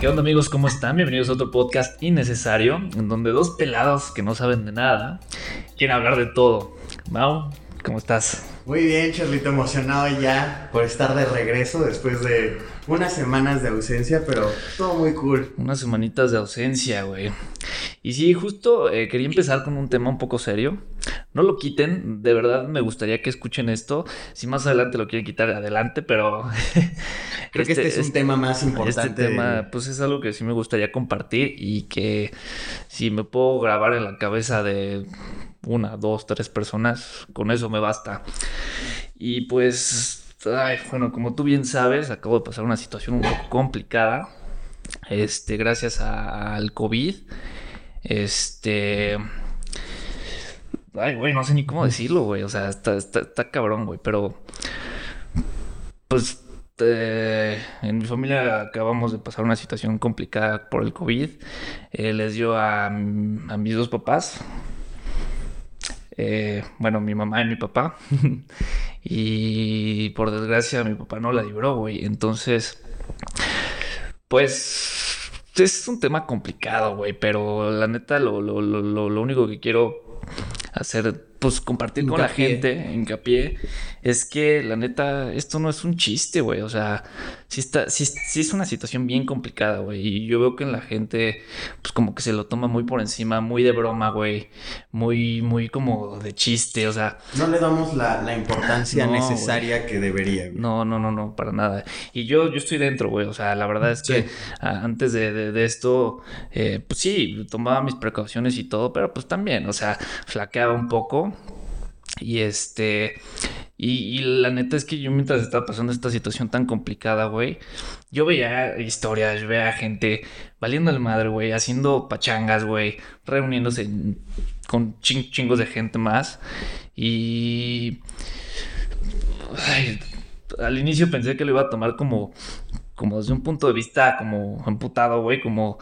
¿Qué onda amigos? ¿Cómo están? Bienvenidos a otro podcast innecesario, en donde dos pelados que no saben de nada quieren hablar de todo. Mau, ¿cómo estás? Muy bien, Charlito, emocionado ya por estar de regreso después de unas semanas de ausencia, pero todo muy cool. Unas semanitas de ausencia, güey. Y sí, justo eh, quería empezar con un tema un poco serio. No lo quiten, de verdad me gustaría que escuchen esto. Si más adelante lo quieren quitar, adelante, pero... Creo que este es un tema más Este importante. tema, pues es algo que sí me gustaría compartir y que si me puedo grabar en la cabeza de una, dos, tres personas, con eso me basta. Y pues, ay, bueno, como tú bien sabes, acabo de pasar una situación un poco complicada. Este, gracias al COVID. Este. Ay, güey, no sé ni cómo decirlo, güey. O sea, está, está, está cabrón, güey. Pero. Pues. en mi familia acabamos de pasar una situación complicada por el COVID. Eh, les dio a, a mis dos papás. Eh, bueno, mi mamá y mi papá. y por desgracia mi papá no la libró, güey. Entonces, pues es un tema complicado, güey. Pero la neta, lo, lo, lo, lo, lo único que quiero hacer, pues compartir con la gente, hincapié, es que la neta, esto no es un chiste, güey. O sea, sí, está, sí, sí es una situación bien complicada, güey. Y yo veo que la gente, pues como que se lo toma muy por encima, muy de broma, güey. Muy, muy como de chiste, o sea. No le damos la, la importancia No, necesaria que debería. güey. No, no, no, no, para nada. Y yo, yo estoy dentro, güey. O sea, la verdad es que Sí. a- antes de, de- de esto, eh, pues sí, tomaba mis precauciones y todo, pero pues también, o sea, flaqueaba un poco. Y este. Y, la neta es que yo mientras estaba pasando esta situación tan complicada, güey, yo veía historias, yo veía gente valiendo el madre, güey, haciendo pachangas, güey, reuniéndose con chin- chingos de gente más. Y al inicio pensé que lo iba a tomar como, como desde un punto de vista como amputado, güey, como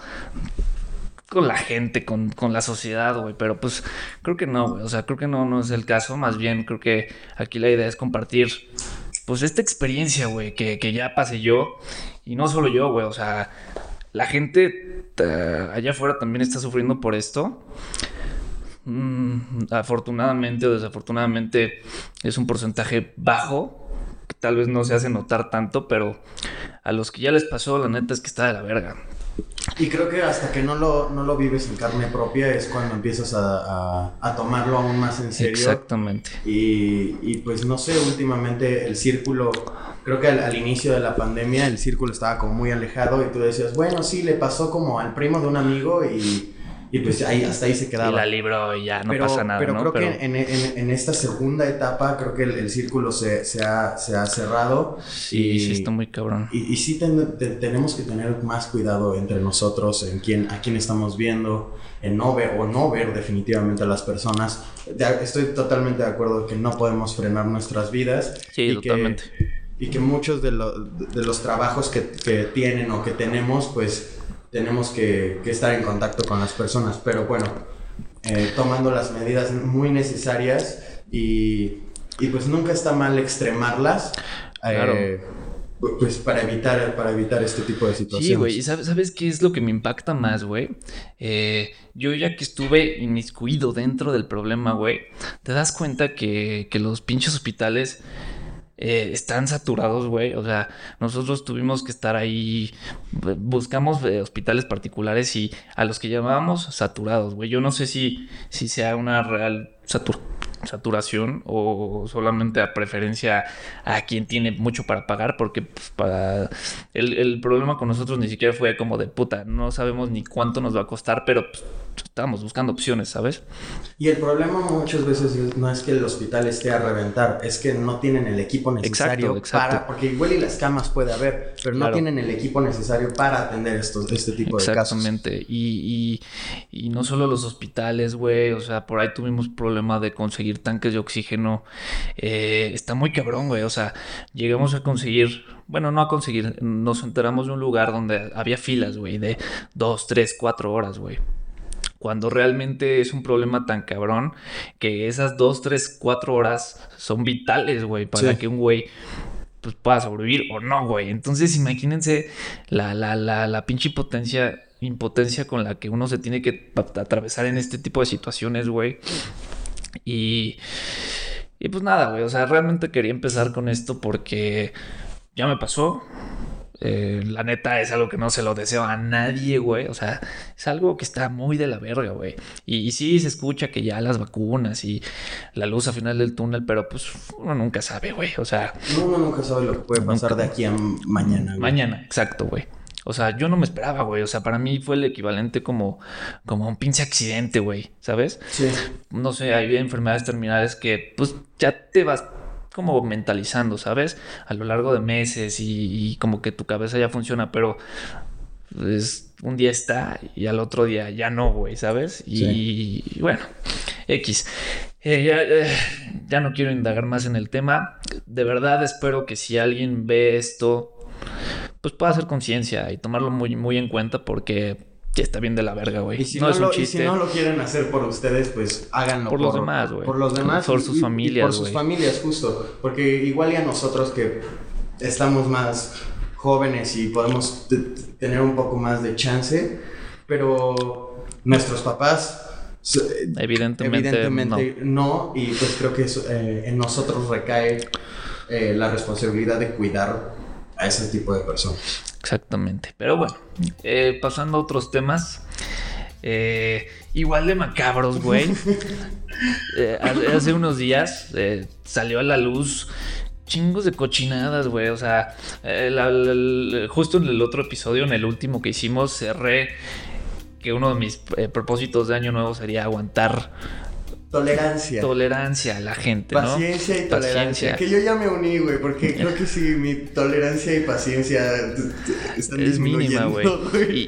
con la gente, con, con la sociedad, güey, pero pues creo que no, güey, o sea, creo que no, no es el caso, más bien creo que aquí la idea es compartir, pues esta experiencia, güey, que, que ya pasé yo, y no solo yo, güey, o sea, la gente allá afuera también está sufriendo por esto. Mm, afortunadamente o desafortunadamente es un porcentaje bajo, tal vez no se hace notar tanto, pero a los que ya les pasó, la neta es que está de la verga. Y creo que hasta que no lo, no lo vives en carne propia es cuando empiezas a, a- a tomarlo aún más en serio. Exactamente. Y, y, pues no sé, últimamente el círculo, creo que al, al inicio de la pandemia el círculo estaba como muy alejado y tú decías, bueno, sí, le pasó como al primo de un amigo y, y pues ahí, hasta ahí se quedaba. Y la libro y ya no pero, pasa nada, pero ¿no? creo pero que en, en- en esta segunda etapa creo que el, el círculo se, se ha, se ha cerrado. sí, y- sí está muy cabrón. Y, y sí ten- te- tenemos que tener más cuidado entre nosotros, en quién, a quién estamos viendo, en no ver o no ver definitivamente a las personas. Estoy totalmente de acuerdo que no podemos frenar nuestras vidas. Sí, y que- totalmente. y que muchos de, lo- de los trabajos que, que tienen o que tenemos, pues tenemos que, que estar en contacto con las personas. Pero bueno, eh, tomando las medidas muy necesarias y, y pues nunca está mal extremarlas. Claro. eh, pues para evitar, para evitar este tipo de situaciones. Sí, güey, ¿y sabes, sabes qué es lo que me impacta más, güey? Eh, yo ya que estuve inmiscuido dentro del problema, güey, te das cuenta que, que los pinches hospitales eh, están saturados, güey. O sea, nosotros tuvimos que estar ahí, bu- buscamos eh, hospitales particulares y a los que llamábamos saturados, güey. Yo no sé si, si sea una real satur- saturación o solamente a preferencia a quien tiene mucho para pagar, porque pues, para el, el problema con nosotros ni siquiera fue como de puta, no sabemos ni cuánto nos va a costar, pero pues, estábamos buscando opciones, ¿sabes? Y el problema muchas veces es- no es que el hospital esté a reventar, es que no tienen el equipo necesario Exacto, exacto. para, porque igual y las camas puede haber, pero no Claro. tienen el equipo necesario para atender estos, este tipo de casos. Exactamente. Y, y, y no solo los hospitales, güey. O sea, por ahí tuvimos problema de conseguir tanques de oxígeno. Eh, está muy cabrón, güey. O sea, llegamos a conseguir, bueno, no a conseguir, nos enteramos de un lugar donde había filas, güey, de dos, tres, cuatro horas, güey. Cuando realmente es un problema tan cabrón que esas dos, tres, cuatro horas son vitales, güey, para Sí. que un güey pues pueda sobrevivir o no, güey. Entonces imagínense la, la, la, la pinche impotencia con la que uno se tiene que atravesar en este tipo de situaciones, güey. Y, y pues nada, güey, o sea, realmente quería empezar con esto porque ya me pasó, eh, la neta es algo que no se lo deseo a nadie, güey. O sea, es algo que está muy de la verga, güey. Y, sí se escucha que ya las vacunas y la luz al final del túnel, pero pues uno nunca sabe, güey. O sea, uno nunca sabe lo que puede pasar de aquí a mañana, güey. Mañana, exacto, güey. O sea, yo no me esperaba, güey. O sea, para mí fue el equivalente como, como un pinche accidente, güey. ¿Sabes? Sí. No sé, hay enfermedades terminales que pues ya te vas como mentalizando, ¿sabes? A lo largo de meses y, como que tu cabeza ya funciona, pero pues, un día está y al otro día ya no, güey, ¿sabes? Y, bueno, X. Eh, eh, ya, no quiero indagar más en el tema. De verdad espero que si alguien ve esto, pues pueda hacer conciencia y tomarlo muy, muy en cuenta porque ya está bien de la verga, güey. Y si no, lo, si no lo quieren hacer por ustedes, pues háganlo por, los demás, güey. Por los demás. Por sus familias, Por sus familias, justo. Porque igual ya nosotros que estamos más jóvenes y podemos tener un poco más de chance, pero nuestros papás Evidentemente, no. Y pues creo que eh, en nosotros recae eh, la responsabilidad de cuidar a ese tipo de personas. Exactamente. Pero bueno, eh, pasando a otros temas. Eh, igual de macabros, güey. Eh, hace unos días salió a la luz chingos de cochinadas, güey. O sea, justo en el otro episodio, en el último que hicimos, cerré que uno de mis propósitos de año nuevo sería aguantar Tolerancia. Tolerancia a la gente, ¿no? Paciencia y tolerancia. Que yo ya me uní, güey, porque creo que sí, mi tolerancia y paciencia están es mínima, güey.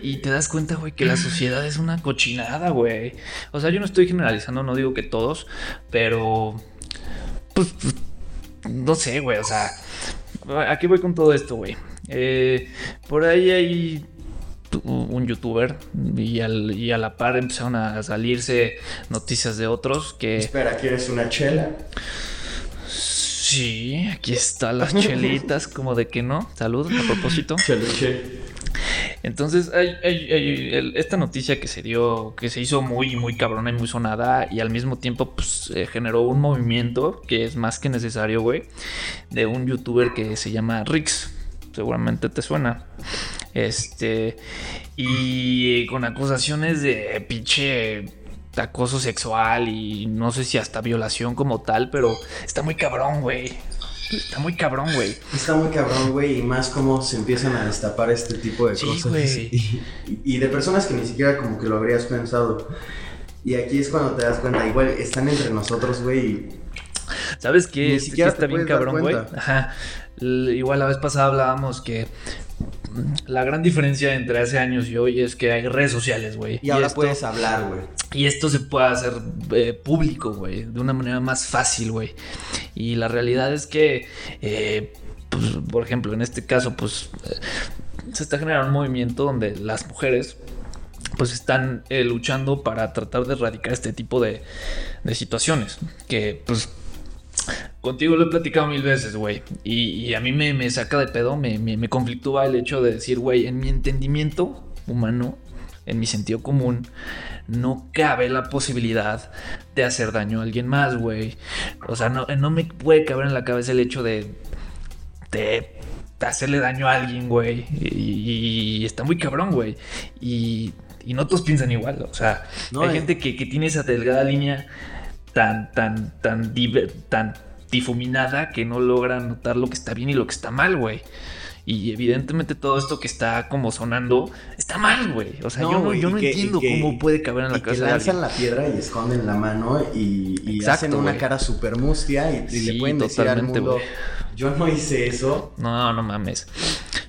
Y, te das cuenta, güey, que la sociedad es una cochinada, güey. O sea, yo no estoy generalizando, no digo que todos, pero. Pues. No sé, güey, o sea. Aquí voy con todo esto, güey. Eh, por ahí hay un youtuber y, y, a la par empezaron a salirse noticias de otros que... Espera, ¿quieres una chela? Sí, aquí están las chelitas, como de que no. Salud, a propósito. Entonces, hay, esta noticia que se dio, que se hizo muy, muy cabrona y muy sonada, y al mismo tiempo, pues eh, generó un movimiento que es más que necesario, güey, de un youtuber que se llama Rix. Seguramente te suena. Este. Y con acusaciones de pinche acoso sexual y no sé si hasta violación como tal, pero está muy cabrón, güey. Está muy cabrón, güey. Está muy cabrón, güey, y más como se empiezan a destapar este tipo de cosas. Y, y, de personas que ni siquiera como que lo habrías pensado. Y aquí es cuando te das cuenta, igual están entre nosotros, güey. ¿Sabes qué? Ni siquiera está bien cabrón, güey. Ajá. Igual la vez pasada hablábamos que la gran diferencia entre hace años y hoy es que hay redes sociales, güey. Y, ahora puedes hablar, güey. Y esto se puede hacer eh, público, güey, de una manera más fácil, güey. Y la realidad es que, eh, pues, por ejemplo, en este caso, pues, eh, se está generando un movimiento donde las mujeres pues están luchando para tratar de erradicar este tipo de, de situaciones que pues Contigo lo he platicado mil veces, güey. Y, a mí me, saca de pedo, me, me, conflictúa el hecho de decir, güey, en mi entendimiento humano, en mi sentido común, no cabe la posibilidad de hacer daño a alguien más, güey. O sea, no, no me puede caber en la cabeza el hecho de, de hacerle daño a alguien, güey. Y, está muy cabrón, güey. Y, y, no todos piensan igual. O sea, hay eh. gente que, que, tiene esa delgada línea tan, tan, tan, tan difuminada que no logra notar lo que está bien y lo que está mal, güey. Y evidentemente todo esto que está como sonando está mal, güey. O sea, yo no, yo no entiendo cómo puede caber en la casa. Que lanzan la piedra y esconden la mano y, hacen una cara súper mustia y, le pueden decir al mundo, yo no hice eso. No, no mames.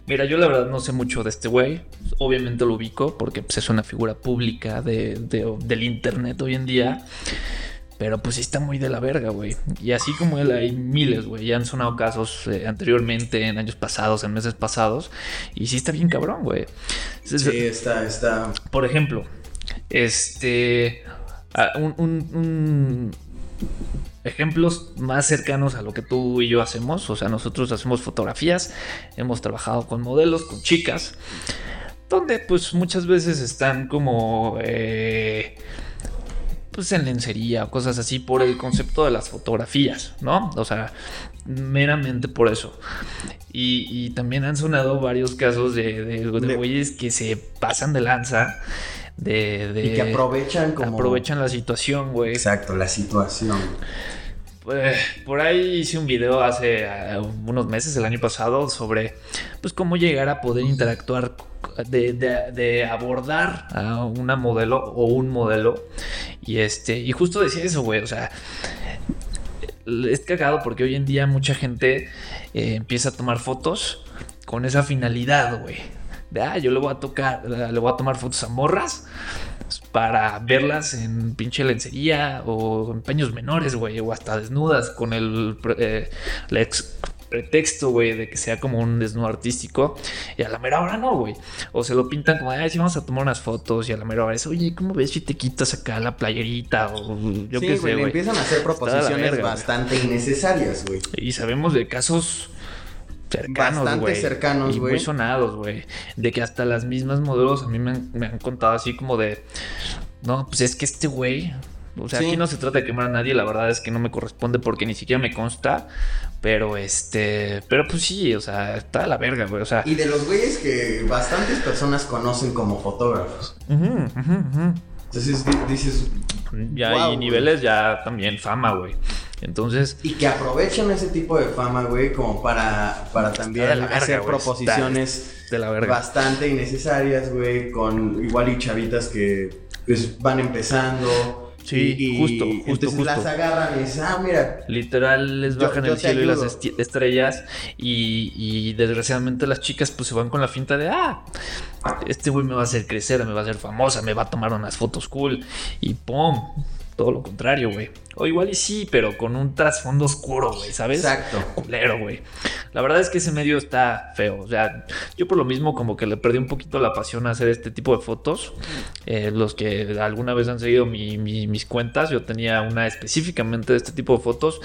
Mira, yo la verdad no sé mucho de este güey. Obviamente lo ubico porque pues, es una figura pública de, del internet hoy en día. Pero pues sí está muy de la verga, güey. Y así como él hay miles, güey. Ya han sonado casos eh, anteriormente, en años pasados, en meses pasados. Y sí está bien cabrón, güey. Sí, está, está. Por ejemplo, este... un, ejemplos más cercanos a lo que tú y yo hacemos. O sea, nosotros hacemos fotografías, hemos trabajado con modelos, con chicas, donde pues muchas veces están como... Eh, pues en lencería o cosas así por el concepto de las fotografías, ¿no? O sea, meramente por eso. Y, también han sonado varios casos de, de, güeyes que se pasan de lanza. De, de, y que aprovechan como... Aprovechan la situación, güey. Exacto, la situación. Pues, por ahí hice un video hace uh, unos meses, el año pasado, sobre pues cómo llegar a poder interactuar, de, de, abordar a una modelo o un modelo. Y este, y justo decía eso, güey. O sea, es cagado porque hoy en día mucha gente eh, empieza a tomar fotos con esa finalidad, güey. De ah, yo le voy a tocar, le voy a tomar fotos a morras para verlas en pinche lencería o en paños menores, güey, o hasta desnudas con el, eh, pretexto, güey, de que sea como un desnudo artístico. Y a la mera hora no, güey. O se lo pintan como, ay, sí, vamos a tomar unas fotos. Y a la mera hora es, oye, ¿cómo ves si te quitas acá la playerita? O yo qué sé, güey. Empiezan a hacer proposiciones bastante innecesarias, güey. Y sabemos de casos cercanos, Bastante cercanos, güey. Muy sonados, güey. De que hasta las mismas modelos a mí me han, contado así como de. No, pues es que este güey. O sea, aquí no se trata de quemar a nadie, la verdad es que no me corresponde porque ni siquiera me consta. Pero este. Pero pues sí, o sea, está a la verga, güey. O sea. Y de los güeyes que bastantes personas conocen como fotógrafos. Entonces dices. Ya hay niveles, ya también fama, güey. Entonces. Y que aprovechan ese tipo de fama, güey, como para, para también hacer proposiciones de la bastante innecesarias, güey, con igual y chavitas que pues van empezando. Sí, y, justo, justo, entonces las agarran y dicen, ah, mira. Literal les bajan el cielo y las estrellas. Y, y, desgraciadamente las chicas pues se van con la finta de, ah, este güey me va a hacer crecer, me va a hacer famosa, me va a tomar unas fotos cool. Y ¡pum! Todo lo contrario, güey. O igual y sí, pero con un trasfondo oscuro, güey, ¿sabes? Exacto. Culero, güey. La verdad es que ese medio está feo. O sea, yo por lo mismo como que le perdí un poquito la pasión a hacer este tipo de fotos. Eh, los que alguna vez han seguido mis cuentas, yo tenía una específicamente de este tipo de fotos,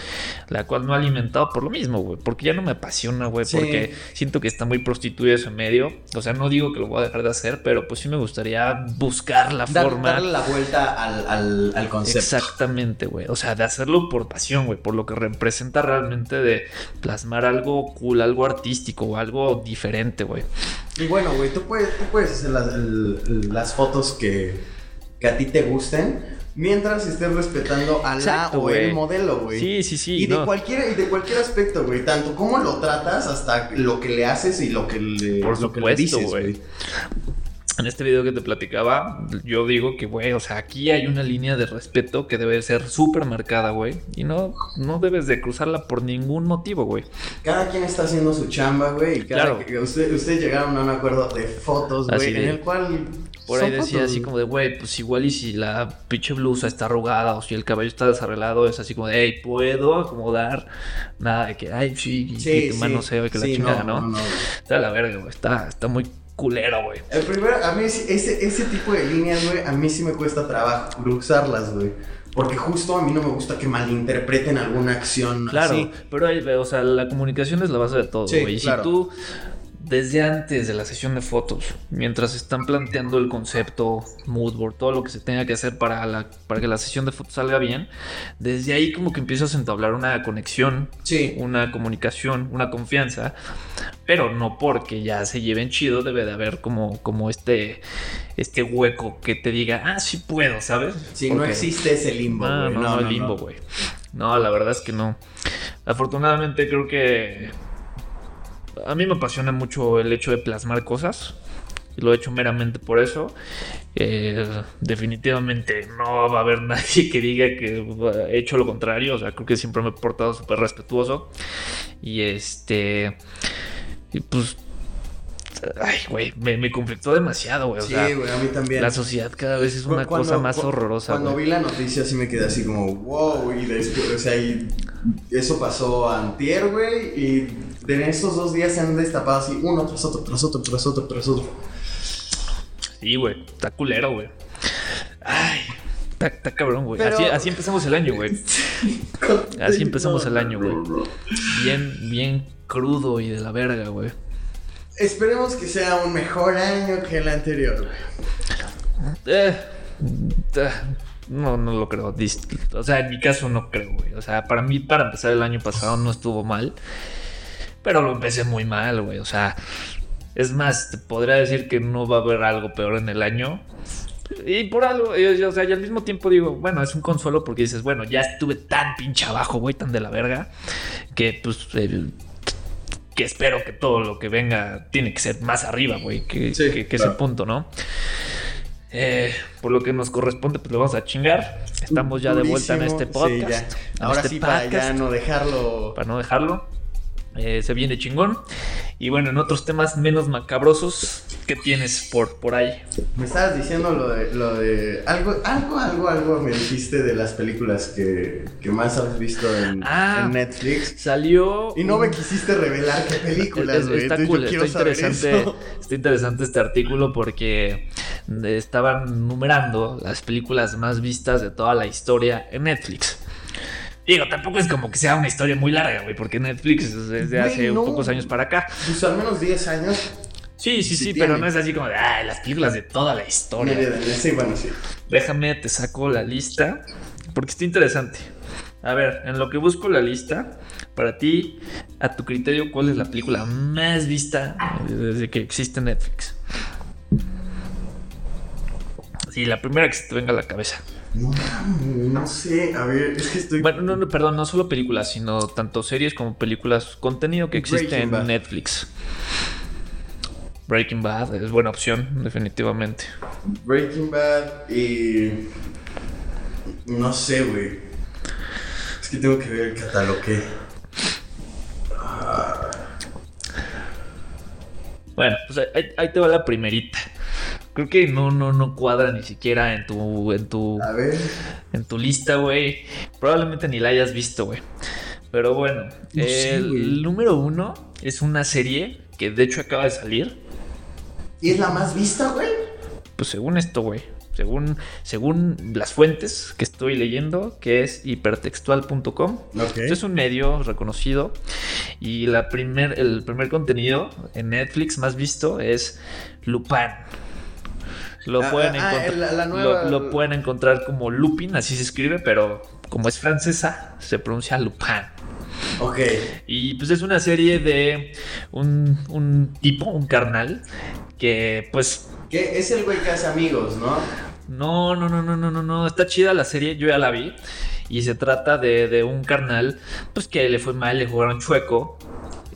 la cual no he alimentado por lo mismo, güey. Porque ya no me apasiona, güey. Porque siento que está muy prostituido ese medio. O sea, no digo que lo voy a dejar de hacer, pero pues sí me gustaría buscar la forma. Darle la vuelta al, al, al concepto. Exactamente, güey. O sea, de hacerlo por pasión, güey, por lo que representa realmente de plasmar algo cool, algo artístico o algo diferente, güey. Y bueno, güey, tú puedes, puedes hacer las, fotos que, que a ti te gusten, mientras estés respetando a la o el modelo, güey. Sí, sí, sí. Y de cualquier y de cualquier aspecto, güey, tanto cómo lo tratas hasta lo que le haces y lo que le, Por lo que le dices, güey en este video que te platicaba, yo digo que, güey, o sea, aquí hay una línea de respeto que debe ser súper marcada, güey. Y no, no debes de cruzarla por ningún motivo, güey. Cada quien está haciendo su chamba, güey. Y cada claro. ustedes llegaron a un acuerdo de fotos, güey, en el cual... Por ahí decía así como de, güey, pues igual y si la pinche blusa está arrugada o si el cabello está desarreglado, es así como de, hey, puedo acomodar. Nada de que, ay, sí, sí, que mano se que la chingada, ¿no? no, está la verga, güey. Está, está muy culero, güey. El primero, a mí ese, ese tipo de líneas, güey, a mí sí me cuesta trabajo cruzarlas, güey. Porque justo a mí no me gusta que malinterpreten alguna acción. Claro, pero ahí, o sea, la comunicación es la base de todo, güey. y si tú desde antes de la sesión de fotos, mientras están planteando el concepto, moodboard, todo lo que se tenga que hacer para, la, para que la sesión de fotos salga bien, desde ahí como que empiezas a entablar una conexión, una comunicación, una confianza, pero no porque ya se lleven chido, debe de haber como, como este, este hueco que te diga, ah, sí puedo, ¿sabes? Sí, no existe ese limbo. no, no, no, limbo, güey. No, la verdad es que no. Afortunadamente creo que a mí me apasiona mucho el hecho de plasmar cosas. Y lo he hecho meramente por eso. Eh, definitivamente no va a haber nadie que diga que he hecho lo contrario. O sea, creo que siempre me he portado súper respetuoso. Y este. Y pues. Ay, güey, me, conflictó demasiado, güey. sí, güey, a mí también. La sociedad cada vez es una cosa más horrorosa. Cuando vi la noticia, sí me quedé así como, wow, y después, o sea, y eso pasó antier, güey, y de estos dos días se han destapado así uno tras otro, tras otro, tras otro, tras otro. Sí, güey, está culero, güey. Ay, Está, está cabrón, güey. Pero- Así, así empezamos el año, güey. Así empezamos el año, güey. Bien, bien crudo y de la verga, güey. Esperemos que sea un mejor año que el anterior. Eh, no, no lo creo. O sea, en mi caso no creo, güey. O sea, para mí, para empezar el año pasado no estuvo mal. Pero lo empecé muy mal, güey. O sea, es más, te podría decir que no va a haber algo peor en el año. Y por algo, o sea, y al mismo tiempo digo, bueno, es un consuelo porque dices, bueno, ya estuve tan pinche abajo, güey, tan de la verga, que pues, eh, que espero que todo lo que venga tiene que ser más arriba, güey, que, Sí, que- que claro. ese punto, ¿no? Eh, por lo que nos corresponde, pues lo vamos a chingar. Estamos ya de vuelta en este podcast. Sí, Ahora este sí, para ya no dejarlo. para no dejarlo. Eh, se viene chingón. Y bueno, en otros temas menos macabrosos, ¿qué tienes por, por ahí? Me estabas diciendo lo de, lo de algo, algo, algo, algo me dijiste de las películas que, que más has visto en, Ah. en Netflix. Salió. Y no me quisiste revelar qué películas, está cool, está interesante, eso. está interesante este artículo porque estaban numerando las películas más vistas de toda la historia en Netflix. Digo, tampoco es como que sea una historia muy larga, güey, porque Netflix es desde hace no. pocos años para acá. Pues al menos 10 años. Sí, sí, Sí pero no es así como de, ay, las películas de toda la historia. Mire, Sí, bueno, sí. Déjame, te saco la lista, porque está interesante. A ver, en lo que busco la lista, para ti, a tu criterio, ¿cuál es la película más vista desde que existe Netflix? Sí, la primera que se te venga a la cabeza. No, no sé, a ver, es que estoy. Bueno, no, no, perdón, no solo películas, sino tanto series como películas, contenido que existe Breaking en Bad. Netflix. Breaking Bad es buena opción, definitivamente. Breaking Bad y. No sé, güey. Es que tengo que ver el catálogo. Bueno, pues ahí, ahí te va la primerita. Creo que no, no, no cuadra ni siquiera en tu, en tu, A ver. en tu lista, güey. Probablemente ni la hayas visto, güey. Pero bueno, No el número uno es una serie que de hecho acaba de salir. ¿Y es la más vista, güey? Pues según esto, güey. Según, según las fuentes que estoy leyendo, que es hipertextual.com. Ok. Es un medio reconocido. Y la primer, el primer contenido en Netflix más visto es Lupin. Lo, Ah, pueden, ah, encontrar, la- la nueva- lo, lo pueden encontrar como Lupin, así se escribe, pero como es francesa, se pronuncia Lupin. Ok. Y pues es una serie de un, un tipo, un carnal, que pues Que es el güey que hace amigos, ¿no? no, no, no, no, no, no, no. Está chida la serie, yo ya la vi. Y se trata de, de un carnal, pues que le fue mal, le jugaron chueco.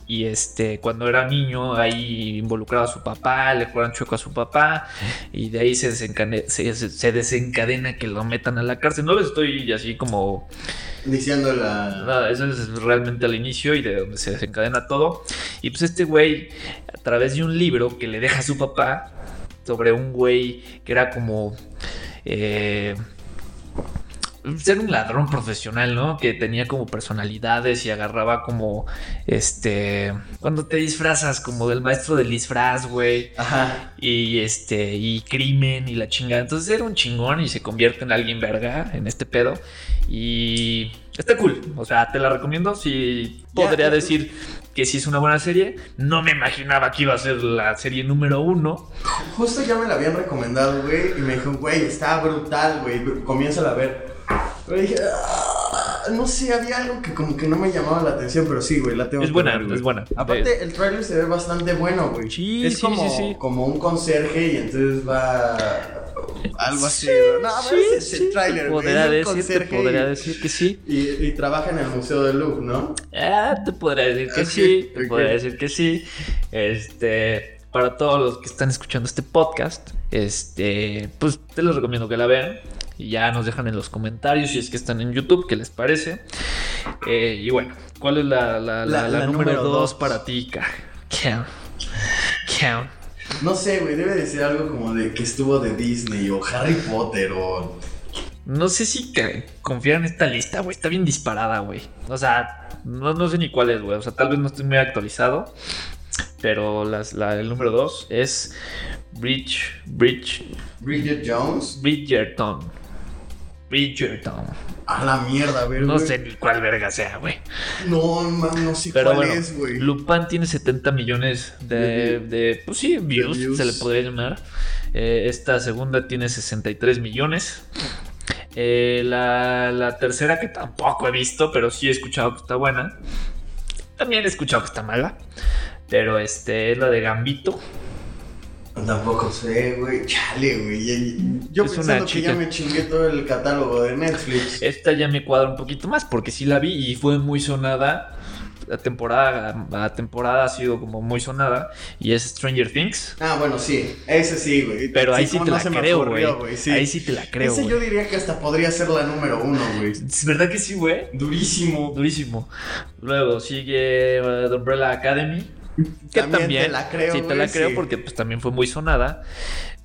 Y este, cuando era niño, ahí involucraba a su papá, le jugaron chueco a su papá. Y de ahí se, desencane- se, se- se desencadena que lo metan a la cárcel. No les estoy así como Diciendo la. Nada, eso es realmente al inicio y de donde se desencadena todo. Y pues este güey, a través de un libro que le deja a su papá sobre un güey que era como... eh, ser un ladrón profesional, ¿no? Que tenía como personalidades y agarraba como, este, cuando te disfrazas como del maestro del disfraz, güey Ajá. y este y crimen y la chingada. Entonces era un chingón y se convierte en alguien verga en este pedo y está cool. O sea, te la recomiendo. Si podría ya. decir que sí es una buena serie. No me imaginaba que iba a ser la serie número uno. Justo ya me la habían recomendado, güey. Y me dijo, güey, está brutal, güey. Comienza a ver. Pero dije, "Ah", no sé, había algo que como que no me llamaba la atención, pero sí, güey, la tengo Es que buena, ver, es buena. Aparte, el trailer se ve bastante bueno, güey. Sí, es sí, como, sí, sí. como un conserje y entonces va algo así. Sí, ¿no? Sí, pero ese es sí, el trailer, te güey. podría es decir, te podría y- decir que sí. Y, y trabaja en el Museo de Louvre, ¿no? Ah, te podría decir que sí, te ok. podría decir que sí. Este, para todos los que están escuchando este podcast, este, pues te los recomiendo que la vean. Y ya nos dejan en los comentarios si es que están en YouTube, qué les parece. Eh, y bueno, ¿cuál es la, la, la- La- la la número número dos dos. para ti, Ca? Count. Count. No sé, güey, debe decir algo como de que estuvo de Disney o Harry Potter o... No sé si confiar en esta lista, güey. Está bien disparada, güey. O sea, no, no sé ni cuál es, güey. O sea, tal vez no estoy muy actualizado. Pero las, la, el número dos es Bridge, Bridge, Bridget Jones. Bridgerton. Bridgerton. A la mierda, ver, No güey. sé ni cuál verga sea, güey. No, man, no sé Pero cuál bueno, es, güey. Lupin tiene 70 millones de, de, pues sí, views, views. se le podría llamar. Eh, esta segunda tiene 63 millones. Eh, la, la tercera que tampoco he visto, pero sí he escuchado que está buena. También he escuchado que está mala. Pero este es la de Gambito. Tampoco sé, güey. Chale, güey. Yo Es pensando que ya me chingué todo el catálogo de Netflix. Esta ya me cuadra un poquito más porque sí la vi y fue muy sonada. La temporada a temporada ha sido como muy sonada. Y es Stranger Things. Ah, bueno, sí. Ese sí, güey. Pero ahí sí cómo te no la se me creo, ocurrió, güey. sí. Ahí sí te la creo, Ese güey. yo diría que hasta podría ser la número uno, güey. ¿Es verdad que sí, güey? Durísimo. Durísimo. Luego sigue uh, The Umbrella Academy. Que También también, te la creo, sí, te la creo porque pues también fue muy sonada.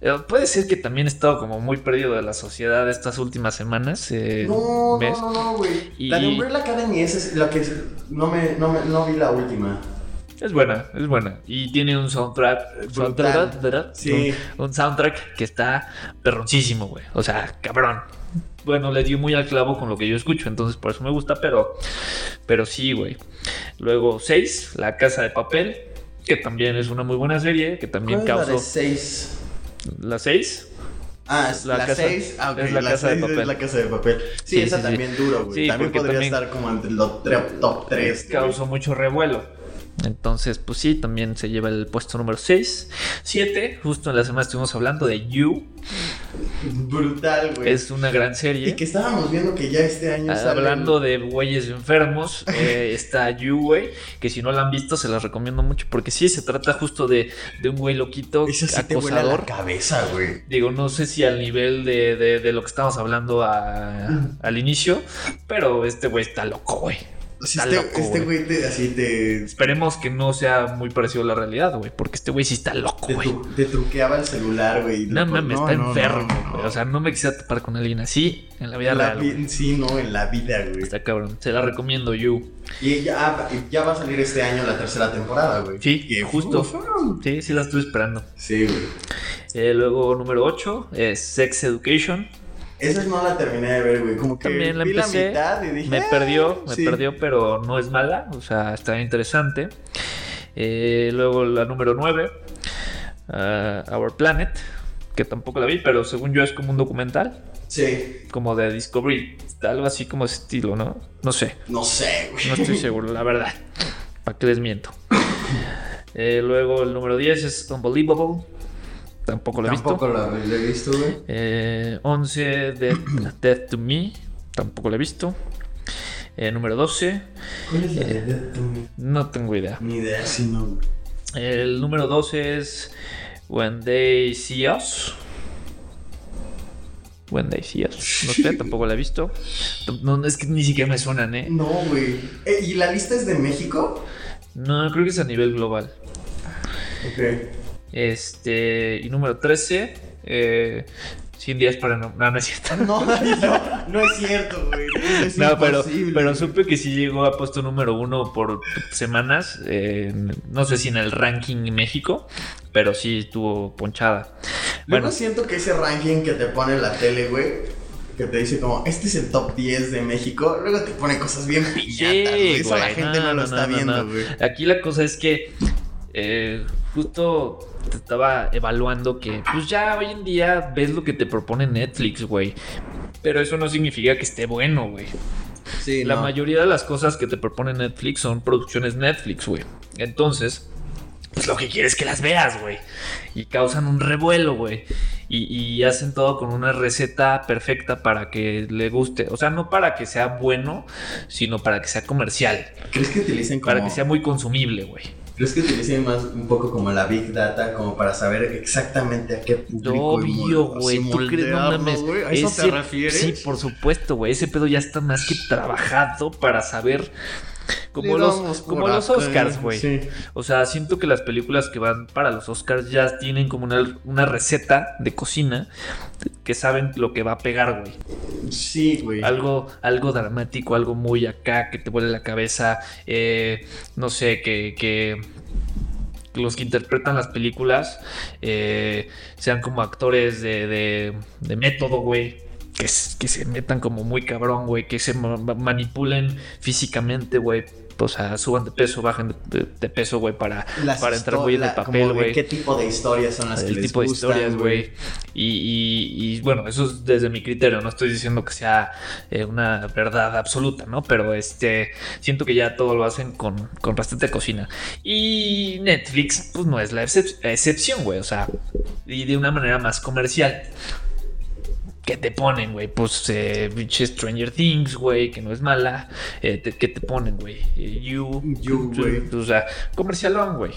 Eh, puede ser que también he estado como muy perdido de la sociedad estas últimas semanas. eh, No, no, no, no, güey. Y- La de Umbrella Academy, esa es la que no me, no me, no vi la última. Es buena, es buena. Y tiene un soundtrack. Soundtrack, ¿verdad? Sí. Un, un soundtrack que está perroncísimo, güey. O sea, cabrón. Bueno, le dio muy al clavo con lo que yo escucho, entonces por eso me gusta, pero, pero sí, güey. Luego 6, La Casa de Papel, que también es una muy buena serie, que también ¿Cuál la causó. de seis? La 6, Ah, es La la, casa- 6. Ah, es la la casa de seis papel. Es la casa de papel. Sí, Sí, esa sí, sí. también duro, güey. Sí, también podría también- estar como entre los top 3. causó mucho revuelo. Entonces, pues sí, también se lleva el puesto número 6. 7, justo en la semana estuvimos hablando de You. Brutal, güey. Es una gran Y serie. que estábamos viendo que ya este año Hablando de güeyes enfermos, eh, está You, güey, que si no la han visto se las recomiendo mucho porque sí, se trata justo de, de un güey loquito, Eso sí te vuela la acosador. cabeza, güey. Digo, no sé si al nivel de, de- de lo que estábamos hablando a- al inicio, pero este güey está loco, güey. Está este loco, este güey te, así te, Esperemos que no sea muy parecido a la realidad, güey, porque este güey sí está loco, güey. te truqueaba el celular, güey. No mames, está no, enfermo, no, no. güey. O sea, no me quisiera tapar con alguien así en la vida En la real. vi- güey. sí, no, en la vida, güey. Está cabrón. Se la recomiendo, You. Y ya, ya va a salir este año la tercera temporada, güey. Sí, Que justo. uf, Sí, sí la estoy esperando. Sí, güey. Eh, luego, número 8 es Sex Education. Esa no la terminé de ver, güey. Como que También la vi empecé. mitad y dije, Me "Ah, perdió, me sí". perdió, pero no es mala. O sea, está interesante. Eh, luego la número 9, Our Planet, que tampoco la vi, pero según yo es como un documental, Sí, como de Discovery, algo así como ese estilo, ¿no? No sé, no sé, güey. no estoy seguro, la verdad. ¿Para qué les miento? Eh, luego el número 10 es Unbelievable, tampoco lo he visto. Tampoco la, la he visto, güey. Eh, 11, Death, Death to Me, tampoco lo he visto. Eh, número 12, ¿Cuál es la de Death to Me? no tengo idea. Ni idea, sí, no. El número 12 es When They See Us. When They See Us. No sé, tampoco la he visto. No, es que ni siquiera me suenan, ¿eh? No, güey. Eh, ¿Y la lista es de México? No, creo que es a nivel global. Ok. Este, y número 13, eh, 100 días para no, no, no es cierto. No, no, no es cierto, güey. Es No, pero, pero supe que sí llegó a puesto número uno por semanas. eh, no sé si en el ranking México, pero sí estuvo ponchada. Luego Bueno, siento que ese ranking que te pone la tele, güey, que te dice como, este es el top 10 de México, luego te pone cosas bien piñatas. Eso la gente no, lo está no, viendo, güey. Aquí la cosa es que eh, justo estaba evaluando que, pues ya hoy en día ves lo que te propone Netflix, güey. Pero eso no significa que esté bueno, güey. Sí, La no. mayoría de las cosas que te propone Netflix son producciones Netflix, güey. Entonces, pues lo que quieres es que las veas, güey. Y causan un revuelo, güey. Y, y hacen todo con una receta perfecta para que le guste. O sea, no para que sea bueno, sino para que sea comercial. ¿Crees que utilicen como... Para que sea muy consumible, güey. ¿Crees que utilicen más un poco como la Big Data como para saber exactamente a qué público Obvio, güey. así ¿Tú crees? No mames. güey? ¿A eso Ese- te refieres? Sí, por supuesto, güey. Ese pedo ya está más que trabajado para saber. Como los, como los Oscars, güey. Sí. O sea, siento que las películas que van para los Oscars ya tienen como una, una receta de cocina que saben lo que va a pegar, güey. Sí, güey. Algo, algo dramático, algo muy acá que te vuele la cabeza. eh, no sé, que, que los que interpretan las películas eh, sean como actores de, de, de método, güey. Que, que se metan como muy cabrón, güey, que se ma- ma- manipulen físicamente, güey. O sea, suban de peso, bajen de, peso, güey, para, Las para entrar muy en el papel, güey. ¿Qué tipo de historias son las que El les tipo de historias, güey. Y, y- y, bueno, eso es desde mi criterio. No estoy diciendo que sea eh, una verdad absoluta, ¿no? Pero este siento que ya todo lo hacen con, con bastante cocina. Y Netflix, pues no es la excep- excepción, güey. O sea, y de una manera más comercial. ¿Qué te ponen, güey? Pues eh, Stranger Things, güey, que no es mala. Eh, te- ¿Qué te ponen, güey? Eh, you. You, güey. O sea, comercialón, güey.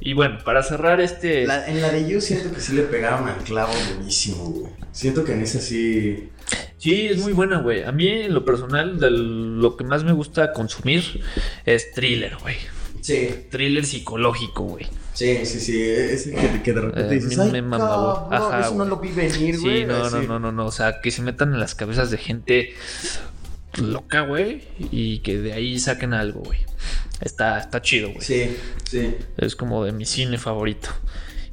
Y bueno, para cerrar este. La- en la de You siento que sí le pegaron al clavo durísimo, güey. Siento que en esa sí. Sí, es muy buena, güey. A mí, en lo personal, de lo que más me gusta consumir es thriller, güey. Sí, Thriller psicológico, güey. Sí, sí, sí. Ese que, que de repente Eh, dices, me- ay, me mama, güey". cabrón, Ajá, eso no lo vi venir, güey. Sí, no, no, no, no, no. O sea, que se metan en las cabezas de gente loca, güey. Y que de ahí saquen algo, güey. Está, está chido, güey. Sí, sí. Es como de mi cine favorito.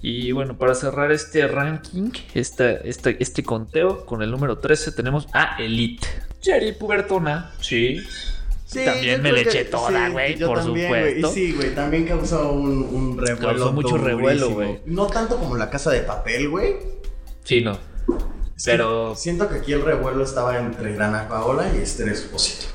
Y bueno, para cerrar este ranking, esta, esta- este conteo, con el número 13 tenemos a Elite. Serie pubertona, sí. Sí, También me le eché toda, güey, por también, supuesto. Y sí, güey, también causó un, un revuelo. Causó mucho revuelo, güey. No tanto como la casa de papel, güey. Sí, no. Pero- Siento que aquí el revuelo estaba entre Grana Paola y Esther Esposito.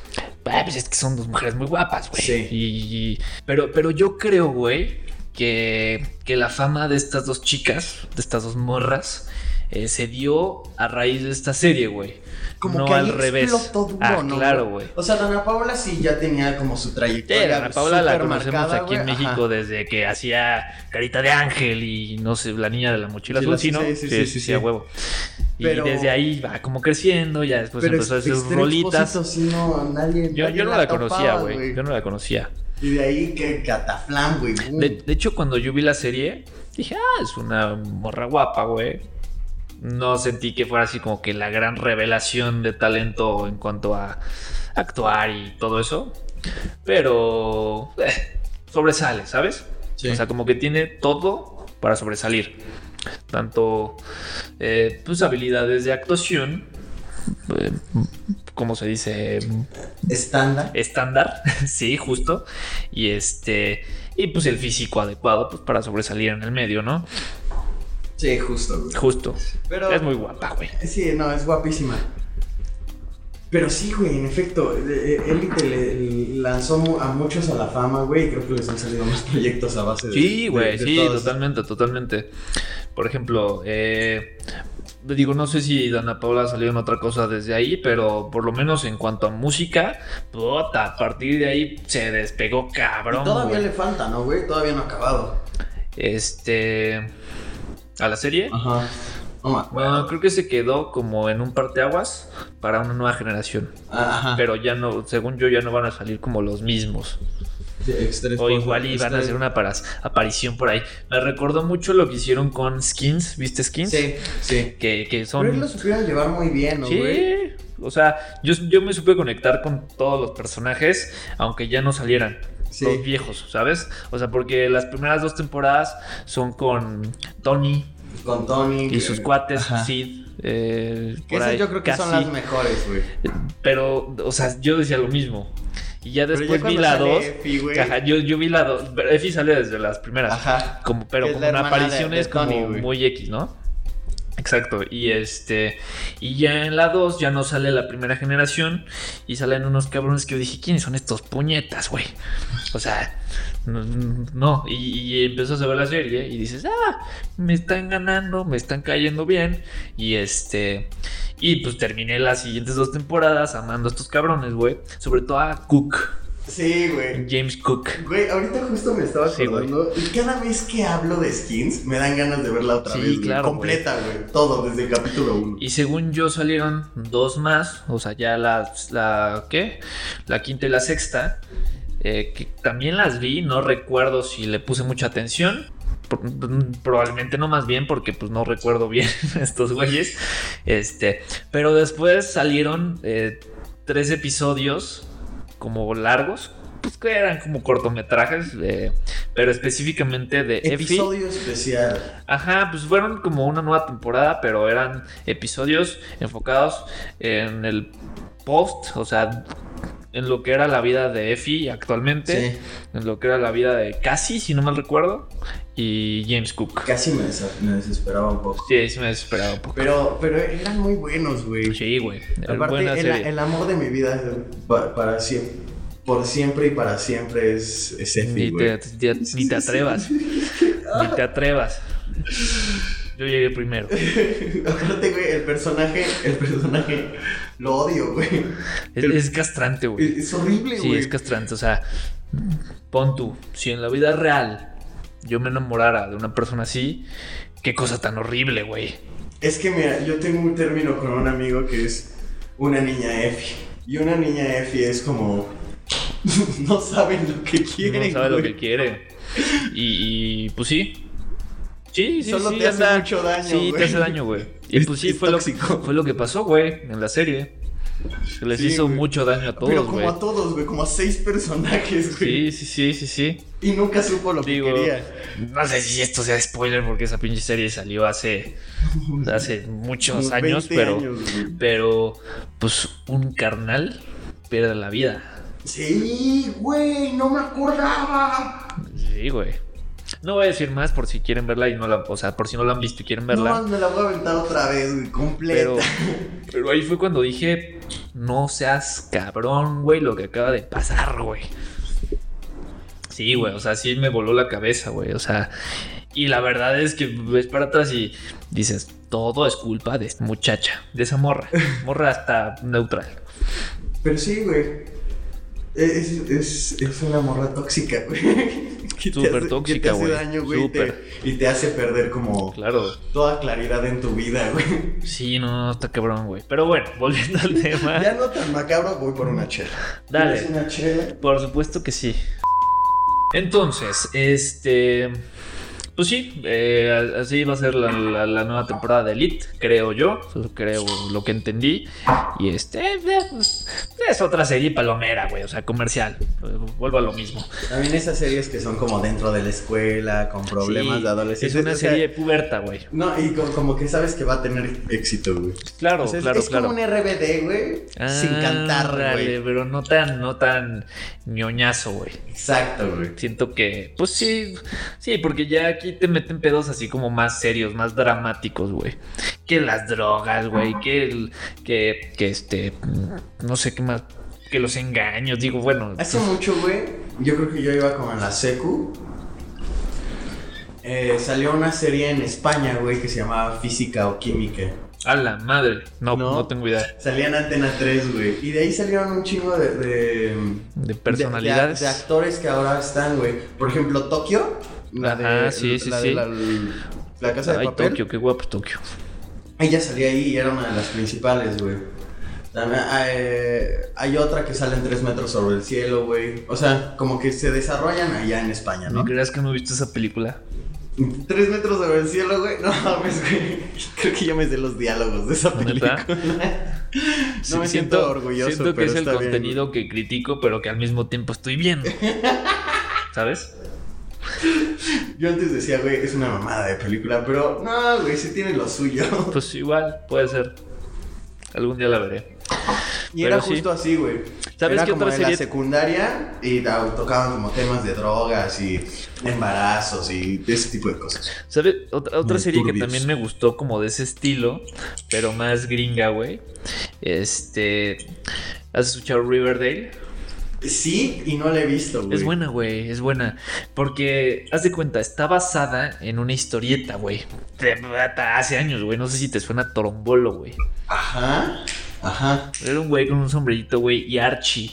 Ah, pues es que son dos mujeres muy guapas, güey. Sí. Y, pero, pero yo creo, güey, que, que la fama de estas dos chicas, de estas dos morras, eh, se dio a raíz de esta serie, güey. Como no que ahí al revés. duro, ah, ¿no, claro, güey. O sea, Dana Paola sí ya tenía como su Sí, trayectoria. Ana Paula la súper conocemos marcada, aquí en güey. México Ajá. desde que hacía Carita de Ángel y no sé, la niña de la mochila Sí, azul, la- sí, ¿no? sí, sí, sí, sí, sí. a huevo. Pero- Y desde ahí va como creciendo, ya después empezó a hacer rolitas. Expósito sí no, nadie. Yo, nadie yo no la topaba, conocía, güey. Yo no la conocía. Y de ahí que Cataflán, güey. De, de hecho, cuando yo vi la serie, dije, ah, es una morra guapa, güey. No sentí que fuera así como que la gran revelación de talento en cuanto a actuar y todo eso. Pero eh, sobresale, ¿sabes? Sí. O sea, como que tiene todo para sobresalir. Tanto eh, pues habilidades de actuación, eh, como se dice, Estándar. estándar, sí, justo. Y este, y pues el físico adecuado pues, para sobresalir en el medio, ¿no? Sí, justo, güey. Justo. Pero. Es muy guapa, güey. Sí, no, es guapísima. Pero sí, güey, en efecto, eh, eh, Élite le lanzó a muchos a la fama, güey, y creo que les han salido más proyectos a base de. Sí, güey, de sí, todos. totalmente, totalmente. Por ejemplo, eh, digo, no sé si Dana Paula salió en otra cosa desde ahí, pero por lo menos en cuanto a música, puta, a partir de ahí se despegó Y cabrón. todavía güey. le falta, ¿no, güey? Todavía no ha acabado. Este. ¿A la serie? Ajá. Bueno, creo que se quedó como en un parteaguas para una nueva generación. Ah, Ajá. Pero ya no, según yo, ya no van a salir como los mismos. O igual y van a hacer una aparición por ahí. Me recordó mucho lo que hicieron con Skins. ¿Viste Skins? Sí, sí. Que, que Pero él lo son. supieron llevar muy bien, ¿no, Sí. güey? O sea, yo, yo me supe conectar con todos los personajes, aunque ya no salieran. Sí. Los viejos, ¿sabes? O sea, porque las primeras dos temporadas son con Tony Con Tony. y sus cuates, Ajá. Sid. eh, esas yo creo que son las mejores, güey. Pero, o sea, yo decía lo mismo. Y ya después ya vi la sale 2. Effie, güey. Ajá, yo, yo vi la 2. Effie sale desde las primeras. Ajá. Como, pero como una de- aparición de es como muy X, ¿no? Exacto. Y este. Y ya en la 2 ya no sale la primera generación. Y salen unos cabrones que yo dije, ¿quiénes son estos puñetas, güey? O sea, no. Y, y empezás a ver la serie y dices, ah, me están ganando, me están cayendo bien. Y este. Y pues terminé las siguientes dos temporadas amando a estos cabrones, güey. Sobre todo a Cook, Sí, güey. James Cook. Güey, ahorita justo me estaba Sí, acordando. y cada vez que hablo de skins, me dan ganas de verla otra Sí, vez. güey. claro, Completa, güey. Todo, desde el capítulo 1. Y según yo salieron dos más, o sea, ya la, la ¿qué? La quinta y la sexta, eh, que también las vi, no recuerdo si le puse mucha atención. Pro- Probablemente no más bien porque pues no recuerdo bien estos güeyes. Este, pero después salieron eh, tres episodios como largos, pues que eran como cortometrajes, eh, pero específicamente de Effie. Episodio especial. Ajá, pues fueron como una nueva temporada, pero eran episodios enfocados en el post, o sea, en lo que era la vida de Effie actualmente, Sí. en lo que era la vida de Cassie, si no mal recuerdo, y James Cook. Casi me, desesperaba un poco. Sí, sí me desesperaba un poco. Pero, pero eran muy buenos, güey. Sí, güey. Aparte, el, el amor de mi vida pa- para siempre, por siempre y para siempre es, es Effie, Ni güey. te, ni te- ni te atrevas. Ni te atrevas. Yo llegué primero. Aparte, güey, el personaje, el personaje lo odio, güey. Es, castrante, güey. Es, horrible, Sí, güey. es castrante. O sea, pon tú, si en la vida real yo me enamorara de una persona así, qué cosa tan horrible, güey. Es que mira, yo tengo un término con un amigo que es una niña Effie. Y una niña Effie es como. no saben lo que quieren. no sabe lo que quiere. Y, y, pues sí. Sí, sí, Solo sí, te hace anda- mucho daño, Sí, güey. te hace daño, güey. Y Es- pues sí, fue lo, fue lo que pasó, güey, en la serie. Se les Sí, hizo güey. mucho daño a Pero todos, como güey. a todos, güey, como a seis personajes, güey. Sí, sí, sí, sí, sí. Y nunca supo lo Digo, que quería. no sé si esto sea spoiler porque esa pinche serie salió hace, hace muchos Como años, 20 pero, años, pero pues un carnal pierde la vida. Sí, güey, no me acordaba. Sí, güey. No voy a decir más por si quieren verla y no la, o sea, por si no la han visto y quieren No, verla. me la voy a aventar otra vez, güey, completa. pero, pero ahí fue cuando dije, no seas cabrón, güey, lo que acaba de pasar, güey. Sí, güey, o sea, sí me voló la cabeza, güey, o sea, y la verdad es que ves para atrás y dices, todo es culpa de esta muchacha, de esa morra, morra hasta neutral. Pero sí, güey. Es, es, es una morra tóxica, güey. Que te Súper que tóxica, te hace güey. daño, güey. y te- Súper. Y te hace perder como Claro, toda claridad en tu vida, güey. sí, no, está cabrón, güey. Pero bueno, volviendo al tema. Ya no tan macabro, voy por una chela. Dale. ¿Quieres una chela? Por supuesto que sí. Entonces, este. Pues sí, eh, así va a ser la, la- la nueva temporada de Elite, creo yo. Creo lo que entendí. Y este. eh, pues, es otra serie palomera, güey. O sea, comercial. Vuelvo a lo mismo. También esas series que son como dentro de la escuela, con problemas Sí, de adolescentes. Es una o sea, serie puberta, güey. No, y co- como, que sabes que va a tener éxito, güey. Claro, O sea, es- claro, es, claro. como un RBD, güey. sin cantar, güey. Pero no tan, no tan ñoñazo, güey. Exacto, güey. Siento que, pues sí, sí, porque ya aquí te meten pedos así como más serios, más dramáticos, güey. Que las drogas, güey, que el, que, que este, no sé qué más, que los engaños, digo, bueno. Hace mucho, güey, yo creo que yo iba como en la secu. eh, salió una serie en España, güey, que se llamaba Física o Química. A la madre, no, No. no, tengo idea. Salía en Antena 3, güey. Y de ahí salieron un chingo de... de De de- personalidades. De, de actores que ahora están, güey. Por ejemplo, Tokio. La Ajá, de, sí, sí, la sí. de la, la casa de Ay, papel. Tokio, qué guapo Tokio. Ella salía ahí y era una de las principales, güey. También eh, hay otra que sale en tres metros sobre el cielo, güey. O sea, como que se desarrollan allá en España, ¿No ¿no? creas que no viste esa película? Tres metros sobre el cielo, güey. No mames, güey. Creo que yo me sé los diálogos de esa película. Sí, no me siento, orgulloso. Siento que pero es el bien, contenido que critico, pero que al mismo tiempo estoy viendo. ¿Sabes? Yo antes decía, güey, es una mamada de película, pero no, güey, sí tiene lo suyo. Pues igual, puede ser. Algún día la veré. Y pero era sí. justo así, güey. ¿Sabes era qué como otra en la secundaria y tocaban como temas de drogas y embarazos y ese tipo de cosas. ¿Sabes? Otra, serie que también me gustó como de ese estilo, pero más gringa, güey. Este... ¿Has escuchado Riverdale? Sí, y no la he visto, güey. Es buena, güey, es buena. Porque, haz de cuenta, está basada en una historieta, güey. Hace años, güey. No sé si te suena Torombolo, güey. Ajá, ajá. Era un güey con un sombrerito, güey. Y Archie.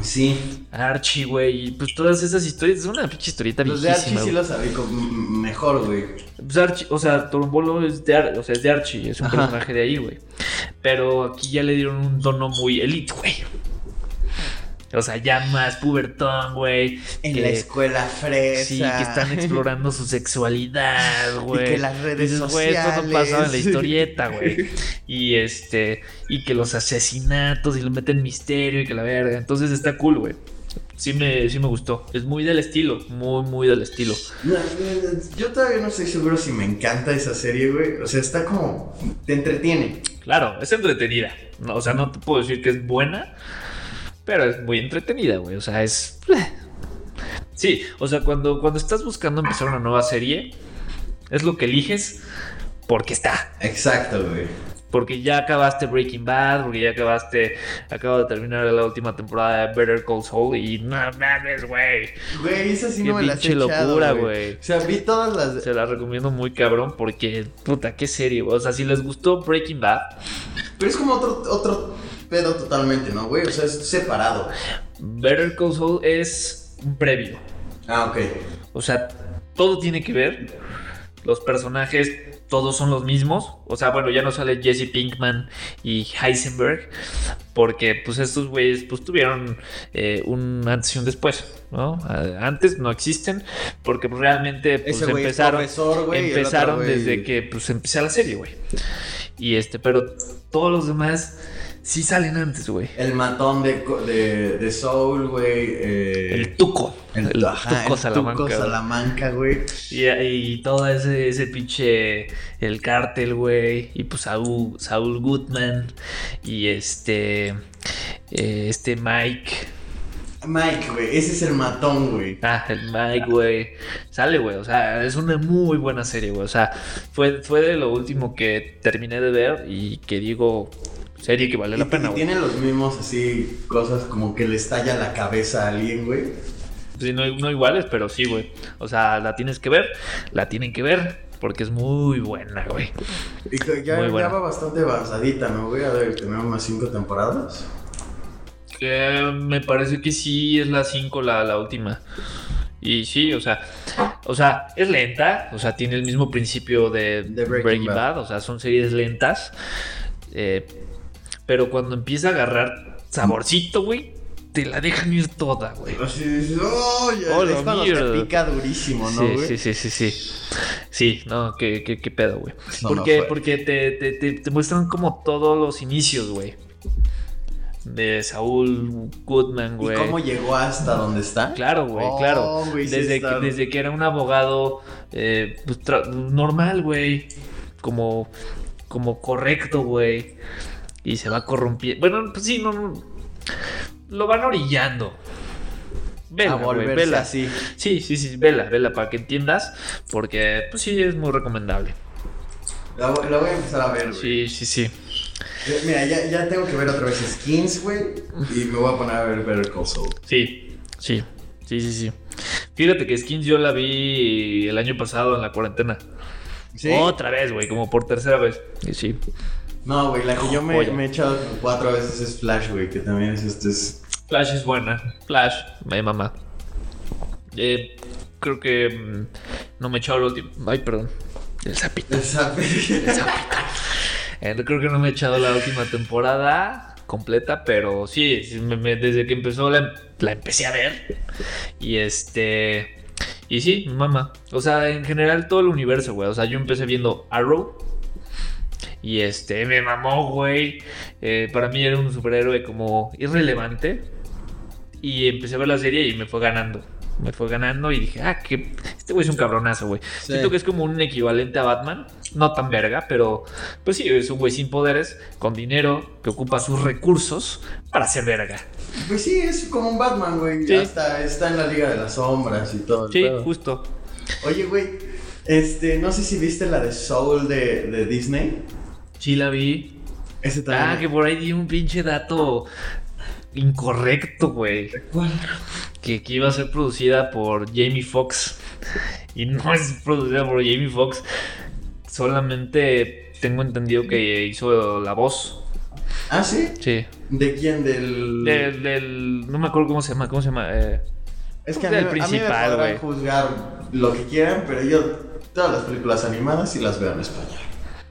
Sí. Archie, güey. Y pues todas esas historias. Es una pinche historieta Los de. Archie sí los sabía mejor, güey. Pues Archie, o sea, Torombolo es de, Ar- o sea, es de Archie. Es un Ajá. personaje de ahí, güey. Pero aquí ya le dieron un tono muy elite, güey. O sea, ya más pubertón, güey. En que- la escuela fresa. Sí, que están explorando su sexualidad, güey. que las redes Dices, güey, esto no sociales. pasaba en la historieta, güey. Y este, y que los asesinatos y le meten misterio y que la verga. Entonces está cool, güey. sí me, sí me gustó. Es muy del estilo, muy, muy del estilo. No, no, Yo todavía no estoy seguro si me encanta esa serie, güey. O sea, está como. Te entretiene. Claro, es entretenida. O sea, no te puedo decir que es buena, pero es muy entretenida, güey. O sea, es. Sí, o sea, cuando, cuando estás buscando empezar una nueva serie, es lo que eliges porque está. Exacto, güey. Porque ya acabaste Breaking Bad, porque ya acabaste, acabo de terminar la última temporada de Better Call Saul y no mames, güey. Güey, esa sí Qué no me la pinche locura, güey. O sea, vi todas las. Se la recomiendo muy cabrón porque, puta, qué serie, güey. O sea, si les gustó Breaking Bad, Pero es como otro, otro pedo totalmente, ¿no, güey? O sea, es separado. Better Call Saul es un previo. Ah, ok. O sea, todo tiene que ver. Los personajes, todos son los mismos. O sea, bueno, ya no sale Jesse Pinkman y Heisenberg. Porque, pues, estos güeyes, pues, tuvieron eh, un antes y un después, ¿no? Antes no existen. Porque pues, realmente, pues, Ese empezaron, profesor, empezaron desde que, pues, empecé la serie, güey. Y este, pero todos los demás sí salen antes, güey. El matón de, de, de Soul, güey. eh, El tuco. El, el, ajá, tuco el Salamanca. Tuco güey. Salamanca, güey. Y, y todo ese, ese pinche. El cártel, güey. Y pues Saúl, Saúl Goodman. Y este. eh, este Mike. Mike, güey. Ese es el matón, güey. Ah, el Mike, güey. Sale, güey. O sea, es una muy buena serie, güey. O sea, fue, fue de lo último que terminé de ver y que digo. Serie que vale la pena, güey. tiene los mismos, así, cosas como que le estalla la cabeza a alguien, güey. Sí, no, no iguales, pero sí, güey. O sea, la tienes que ver. La tienen que ver. Porque es muy buena, güey. Y que ya, Muy ya buena. va bastante avanzadita, ¿no, güey? A ver, tenemos unas cinco temporadas. Que me parece que sí es la 5 la, la última. Y sí, o sea, o sea, es lenta, o sea, tiene el mismo principio de, De Breaking Breaking, Bad. Bad. o sea, son series lentas. eh, pero cuando empieza a agarrar saborcito, güey, te la dejan ir toda, güey. Así dices, oh, ya, Oh, es cuando mierda. te pica durísimo, ¿no, Sí, güey? sí, sí, sí, sí. Sí, no, qué, qué, qué pedo, güey. No, no porque porque te, te, te, te muestran como todos los inicios, güey. De Saúl Goodman, ¿Y güey. cómo llegó hasta donde está? Claro, güey, Oh, claro. güey, sí desde, está. que, desde que era un abogado eh, pues, normal, güey. Como, como correcto, güey. Y se va corrompiendo. Bueno, pues sí, no, no. Lo van orillando. Vela, a güey, volverse vela. así. Sí, sí, sí, vela, vela para que entiendas. Porque, pues sí, es muy recomendable. La, voy- la voy a empezar a ver, güey. Sí, sí, sí. Eh, Mira, ya, ya tengo que ver otra vez Skins, güey. Y me voy a poner a ver Better Call Saul. Sí, sí, sí, sí, sí. Fíjate que Skins yo la vi el año pasado en la cuarentena. ¿Sí? Otra vez, güey, como por tercera vez. Y sí. No, güey, la que yo me, he echado como cuatro veces es Flash, güey. Que también es este. Es... Flash es buena. Flash, me mamá. Eh, creo que mm, no me he echado el último. Ay, perdón. El sapito. Esa- Eh, creo que no me he echado la última temporada completa, pero sí, sí, me- me- desde que empezó la, la empecé a ver. Y este. Y sí, mamá. O sea, en general todo el universo, güey. O sea, yo empecé viendo Arrow. Y este, me mamó, güey. Eh, para mí era un superhéroe como irrelevante. Y empecé a ver la serie y me fue ganando. Me fue ganando y dije, ah, que este güey es un cabronazo, güey. Sí. Siento que es como un equivalente a Batman. No tan verga, pero pues sí, es un güey sin poderes, con dinero, que ocupa sus recursos para ser verga. Pues sí, es como un Batman, güey. Sí. Hasta está en la Liga de las Sombras y todo. Sí, justo. Oye, güey. Este, no sé si viste la de Soul de, de Disney. Sí la vi. Ese Ah, también. que por ahí di un pinche dato incorrecto, güey. ¿Cuál? Que, que iba a ser producida por Jamie Foxx. Y no es producida por Jamie Foxx. Solamente tengo entendido que hizo la voz. Ah, sí. Sí. ¿De quién? Del. Del, del- no me acuerdo cómo se llama. ¿Cómo se llama? Eh, Es que a mí, a mí me principal, juzgar lo que quieran, pero yo todas las películas animadas sí las veo en español.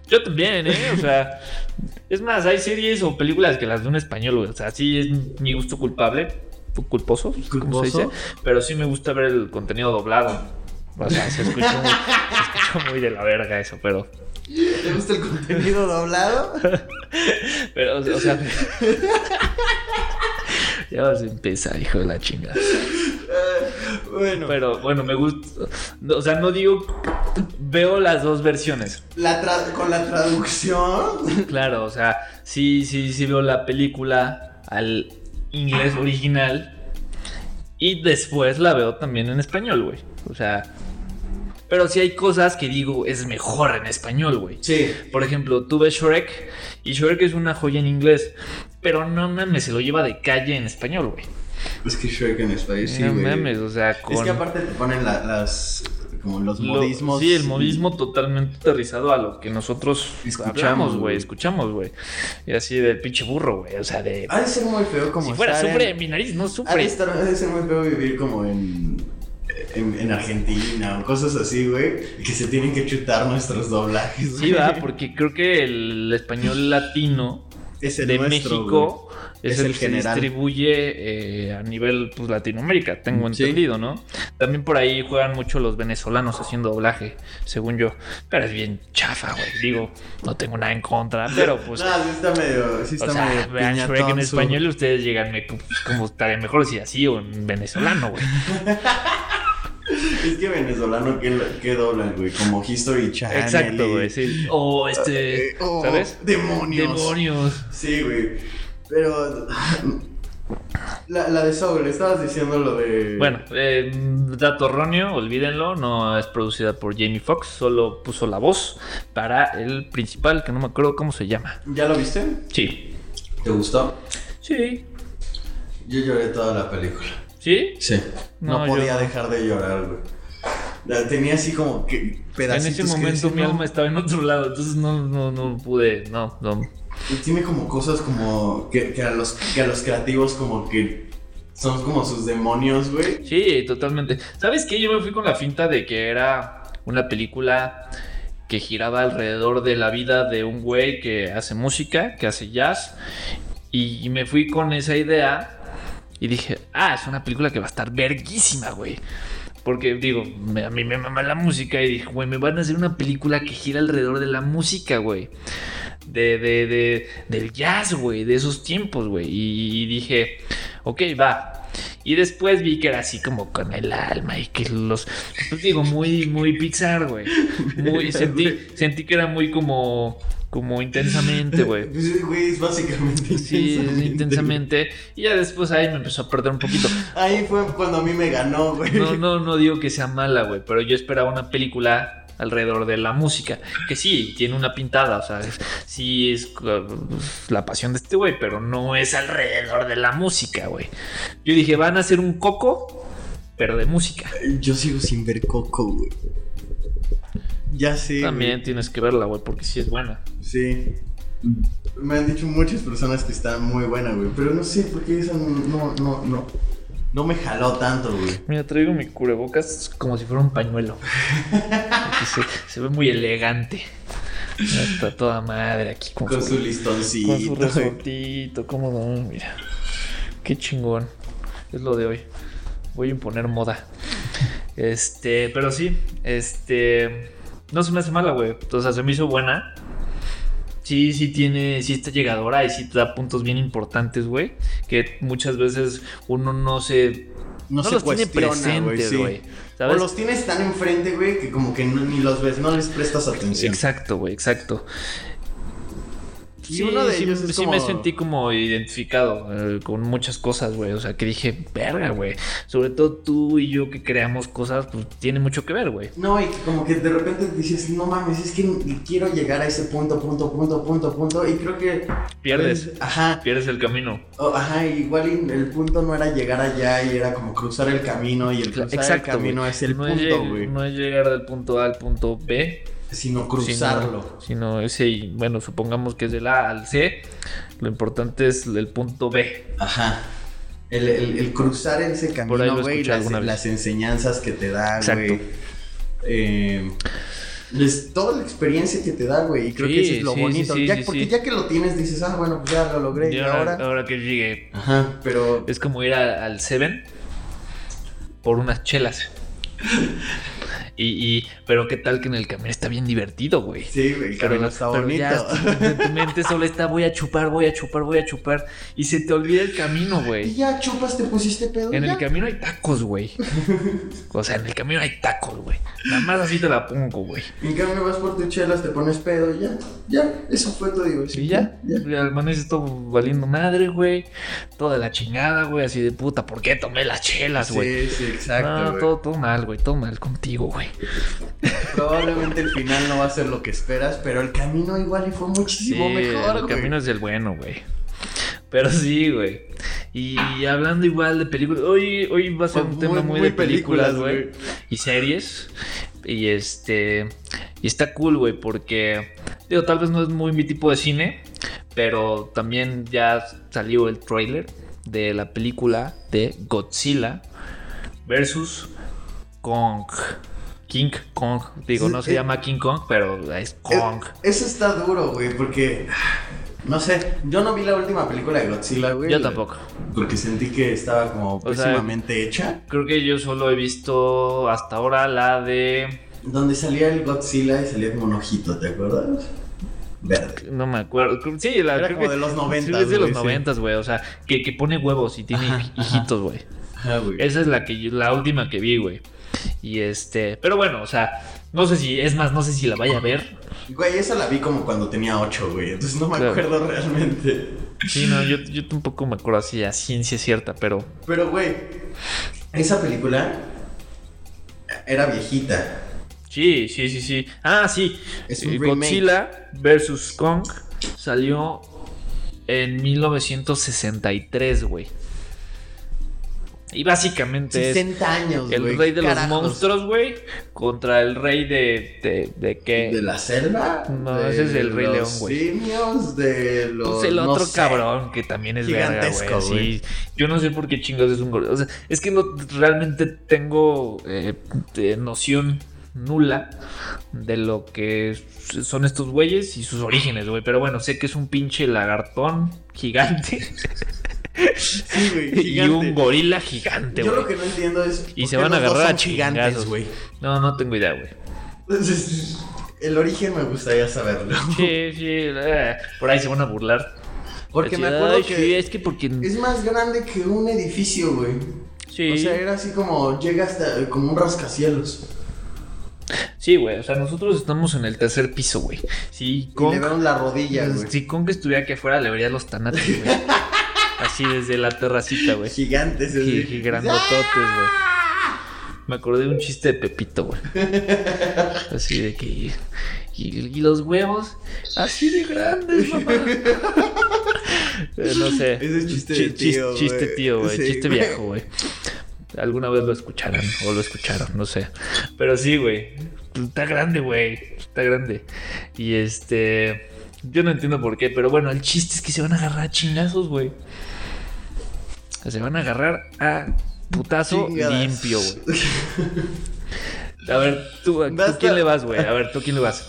Yo también, ¿eh? O sea, es más, hay series o películas que las veo en español, güey. O sea, sí es mi gusto culpable, culposo, ¿cómo ¿Culposo? se dice? Pero sí me gusta ver el contenido doblado. O sea, se escucha muy, se escucha muy de la verga eso, pero... ¿Te gusta el contenido doblado? Pero, o sea... ya vas a empezar, hijo de la chingada. bueno, Pero bueno, me gusta. O sea, no digo. Veo las dos versiones. la con la traducción. Claro, o sea, sí, sí, sí veo la película al inglés original. Y después la veo también en español, güey. O sea. Pero sí hay cosas que digo es mejor en español, güey. Sí. Por ejemplo, tuve Shrek y Shrek es una joya en inglés. Pero no mames, se lo lleva de calle en español, güey. Es que Shrek en español, sí, no güey. mames, o sea, con. Es que aparte te ponen la- las. Como los lo- modismos. sí, el modismo totalmente aterrizado a lo que nosotros Escuchamos, güey. Escuchamos, güey. Y así del pinche burro, güey. O sea, de. Ha de ser muy feo como si fuera estar sufre en- mi nariz, no Ha de, sufre. estar, ha de ser muy feo vivir como en, en, en Argentina o cosas así, güey. Que se tienen que chutar nuestros doblajes. Sí, va, porque creo que el español latino Es el de nuestro, México es, Es el, el que se distribuye eh, a nivel pues, Latinoamérica, tengo Sí. entendido, ¿no? También por ahí juegan mucho los venezolanos haciendo doblaje, según yo. Pero es bien chafa, güey. Digo, no tengo nada en contra, pero pues. No, sí está medio. Sí está o sea, medio vean Shrek en español y ustedes llegan, pues, como estaría mejor si así o en venezolano, güey. Es que venezolano, ¿qué, qué doblan, güey? Como History Channel. Exacto, güey, sí. O este, Eh, oh, ¿sabes? Demonios. Demonios. Sí, güey. Pero. La, la de Soul, estabas diciendo lo de. Bueno, eh, dato erróneo, olvídenlo, no es producida por Jamie Foxx, solo puso la voz para el principal, que no me acuerdo cómo se llama. ¿Ya lo viste? Sí. ¿Te gustó? Sí. Yo lloré toda la película. ¿Sí? Sí. No, podía dejar de llorar, güey. La Tenía así como que En pedacitos ese que momento decía, mi no. alma estaba en otro lado, entonces no, no, no pude, no, no. Y tiene como cosas como que, que a los, que a los creativos como que son como sus demonios, güey. Sí, totalmente. ¿Sabes qué? Yo me fui con la finta de que era una película que giraba alrededor de la vida de un güey que hace música, que hace jazz. Y me fui con esa idea y dije, ah, es una película que va a estar verguísima, güey. Porque digo, me- a mí me mama la música y dije, güey, me van a hacer una película que gira alrededor de la música, güey. De, de, de, del jazz, güey, de esos tiempos, güey. Y dije, ok, va. Y después vi que era así como con el alma y que los. Pues digo, muy, muy Pixar, güey. Muy. Sentí, sentí que era muy como. Como intensamente, güey. Güey, es básicamente Sí, intensamente. intensamente. Y ya después ahí me empezó a perder un poquito. Ahí fue cuando a mí me ganó, güey. No, no, no digo que sea mala, güey, pero yo esperaba una película alrededor de la música, que sí, tiene una pintada, o sea, es- sí es uh, la pasión de este güey, pero no es alrededor de la música, güey. Yo dije, van a hacer un coco, pero de música. Yo sigo sin ver Coco, güey. Ya sé. También tienes que verla, güey, porque sí es buena. Sí. Me han dicho muchas personas que está muy buena, güey. Pero no sé por qué esa no, no, no. No me jaló tanto, güey. Mira, traigo mi cubrebocas como si fuera un pañuelo. Se, se ve muy elegante. Está toda madre aquí con, Con su su listoncito. Con su resortito, cómo no, mira. Qué chingón. Es lo de hoy. Voy a imponer moda. Este, pero sí, este. No se me hace mala, güey. O sea, se me hizo buena. Sí, sí tiene, sí está llegadora y sí te da puntos bien importantes, güey. Que muchas veces uno no se. No, se los tiene presentes, sí. güey. O los tienes tan enfrente, güey, que como que no- ni los ves, no les prestas atención. Exacto, güey, exacto. Y uno de ellos es sí me sentí como identificado eh, con muchas cosas, güey. O sea, que dije, verga, güey. Sobre todo tú y yo que creamos cosas, pues tiene mucho que ver, güey. No, y como que de repente dices, no mames, es que quiero llegar a ese punto, punto, punto, punto, punto. Y creo que. Pierdes. Ajá. Pierdes el camino. ajá, igual el punto no era llegar allá y era como cruzar el camino. Y el cruzar Exacto. el camino es el no punto, güey. no es llegar del punto A al punto B, Sino cruzarlo. Sino, sino ese, bueno, supongamos que es del A al C. Lo importante es el punto B. Ajá. El, el- el cruzar ese camino, lo güey, las, las enseñanzas que te da, güey. Eh, es toda la experiencia que te da, güey. Y creo Sí, que eso es lo sí, bonito. sí, ya, porque ya que lo tienes, dices, ah, bueno, pues ya lo logré. Y Y, ahora, ahora. ahora que llegue, Ajá, pero. es como ir a- al Seven por unas chelas. Y, y, pero qué tal que en el camino está bien divertido, güey. Sí, güey, el está pero bonito. ya tu, en tu mente solo está voy a chupar, voy a chupar, voy a chupar. Y se te olvida el camino, Y güey. ya chupas, te pusiste pedo. En ya. el camino hay tacos, güey. O sea, en el camino hay tacos, güey. Nada más así te la pongo, güey. En cambio vas por tus chelas, te pones pedo y ya. Ya, eso fue tu diversión. Y ya, Ya. ya. Amaneces todo valiendo madre, güey. Toda la chingada, güey. Así de puta, ¿por qué tomé las chelas, güey? Sí, sí, exacto. no, todo, todo mal, güey. Todo mal contigo, güey. Probablemente el final no va a ser lo que esperas, pero el camino igual y fue muchísimo mejor, el güey. camino es el bueno, güey. Pero sí, güey. Y hablando igual de películas, hoy, hoy va a ser un tema muy, muy de películas, películas, güey. Y series. Y este. Y está cool, güey, porque. Digo, tal vez no es muy mi tipo de cine. Pero también ya salió el trailer de la película de Godzilla versus Kong. King Kong. Digo, no se Eh, llama King Kong, pero es Kong. Eso está duro, güey, porque. No sé, yo no vi la última película de Godzilla, güey. Yo tampoco. Porque sentí que estaba como O sea, pésimamente hecha. Creo que yo solo he visto hasta ahora la de. Donde salía el Godzilla y salía como un ojito, ¿te acuerdas? Verde. No me acuerdo. Sí, la Era creo como que- de los sí, 90, Es de los sí. noventas, güey. O sea, que, que pone huevos y tiene Ajá, hijitos, güey. Ajá, güey. Esa es la que yo- la última que vi, güey. Y este. Pero bueno, o sea, no sé si. Es más, no sé si la vaya a ver. Güey, esa la vi como cuando tenía 8, güey. Entonces no me Claro. acuerdo realmente. Sí, no, yo, yo tampoco me acuerdo así a ciencia cierta, pero. Pero, güey, esa película era viejita. Sí, sí, sí, sí. Ah, sí. Es un Eh. Godzilla vs. Kong salió en 1963, güey. Y básicamente es 60 años, güey. el rey de carajos. los monstruos, güey, contra el rey de, de, de qué. ¿De la selva? No, de ese es el Rey los León, güey. simios, de los... Pues el no otro sé. cabrón que también es verga, Gigantesco, güey. güey. Sí, yo no sé por qué chingados es un gorila. O sea, es que no realmente tengo eh, noción nula de lo que son estos güeyes y sus orígenes, güey. Pero bueno, sé que es un pinche lagartón gigante Sí, güey, y un gorila gigante, Yo güey. lo que no entiendo es... Y se van a agarrar a gigantes, güey. No, no tengo idea, güey. Entonces, el origen me gustaría saberlo. Sí, sí, eh, por ahí se van a burlar. Porque me acuerdo "Ay, que sí, es que porque es más grande que un edificio, güey. sí. O sea, era así como... Llega hasta como un rascacielos. Sí, güey, o sea, nosotros estamos en el tercer piso, güey. Si Y Kong, le veo la rodilla, güey. si Kong estuviera aquí afuera, le vería los tanates, güey. Así desde la terracita, güey. Gigantes, Y, así. y grandototes, güey. Me acordé de un chiste de Pepito, güey. Así de que. Y, y los huevos, así de grandes, mamá. Eh, no sé. Ese es chiste Chi- de tío, chis- Chiste güey. tío, güey. Sí, chiste güey. viejo, güey. Alguna vez lo escucharon o lo escucharon, no sé. Pero sí, güey. Está grande, güey. Está grande. Y este. Yo no entiendo por qué, pero bueno, el chiste es que se van a agarrar a chingazos, güey. Se van a agarrar a putazo Chingadas. limpio, güey. A ver, tú, ¿a tú Basta. quién le vas, güey? A ver, ¿tú a quién le vas?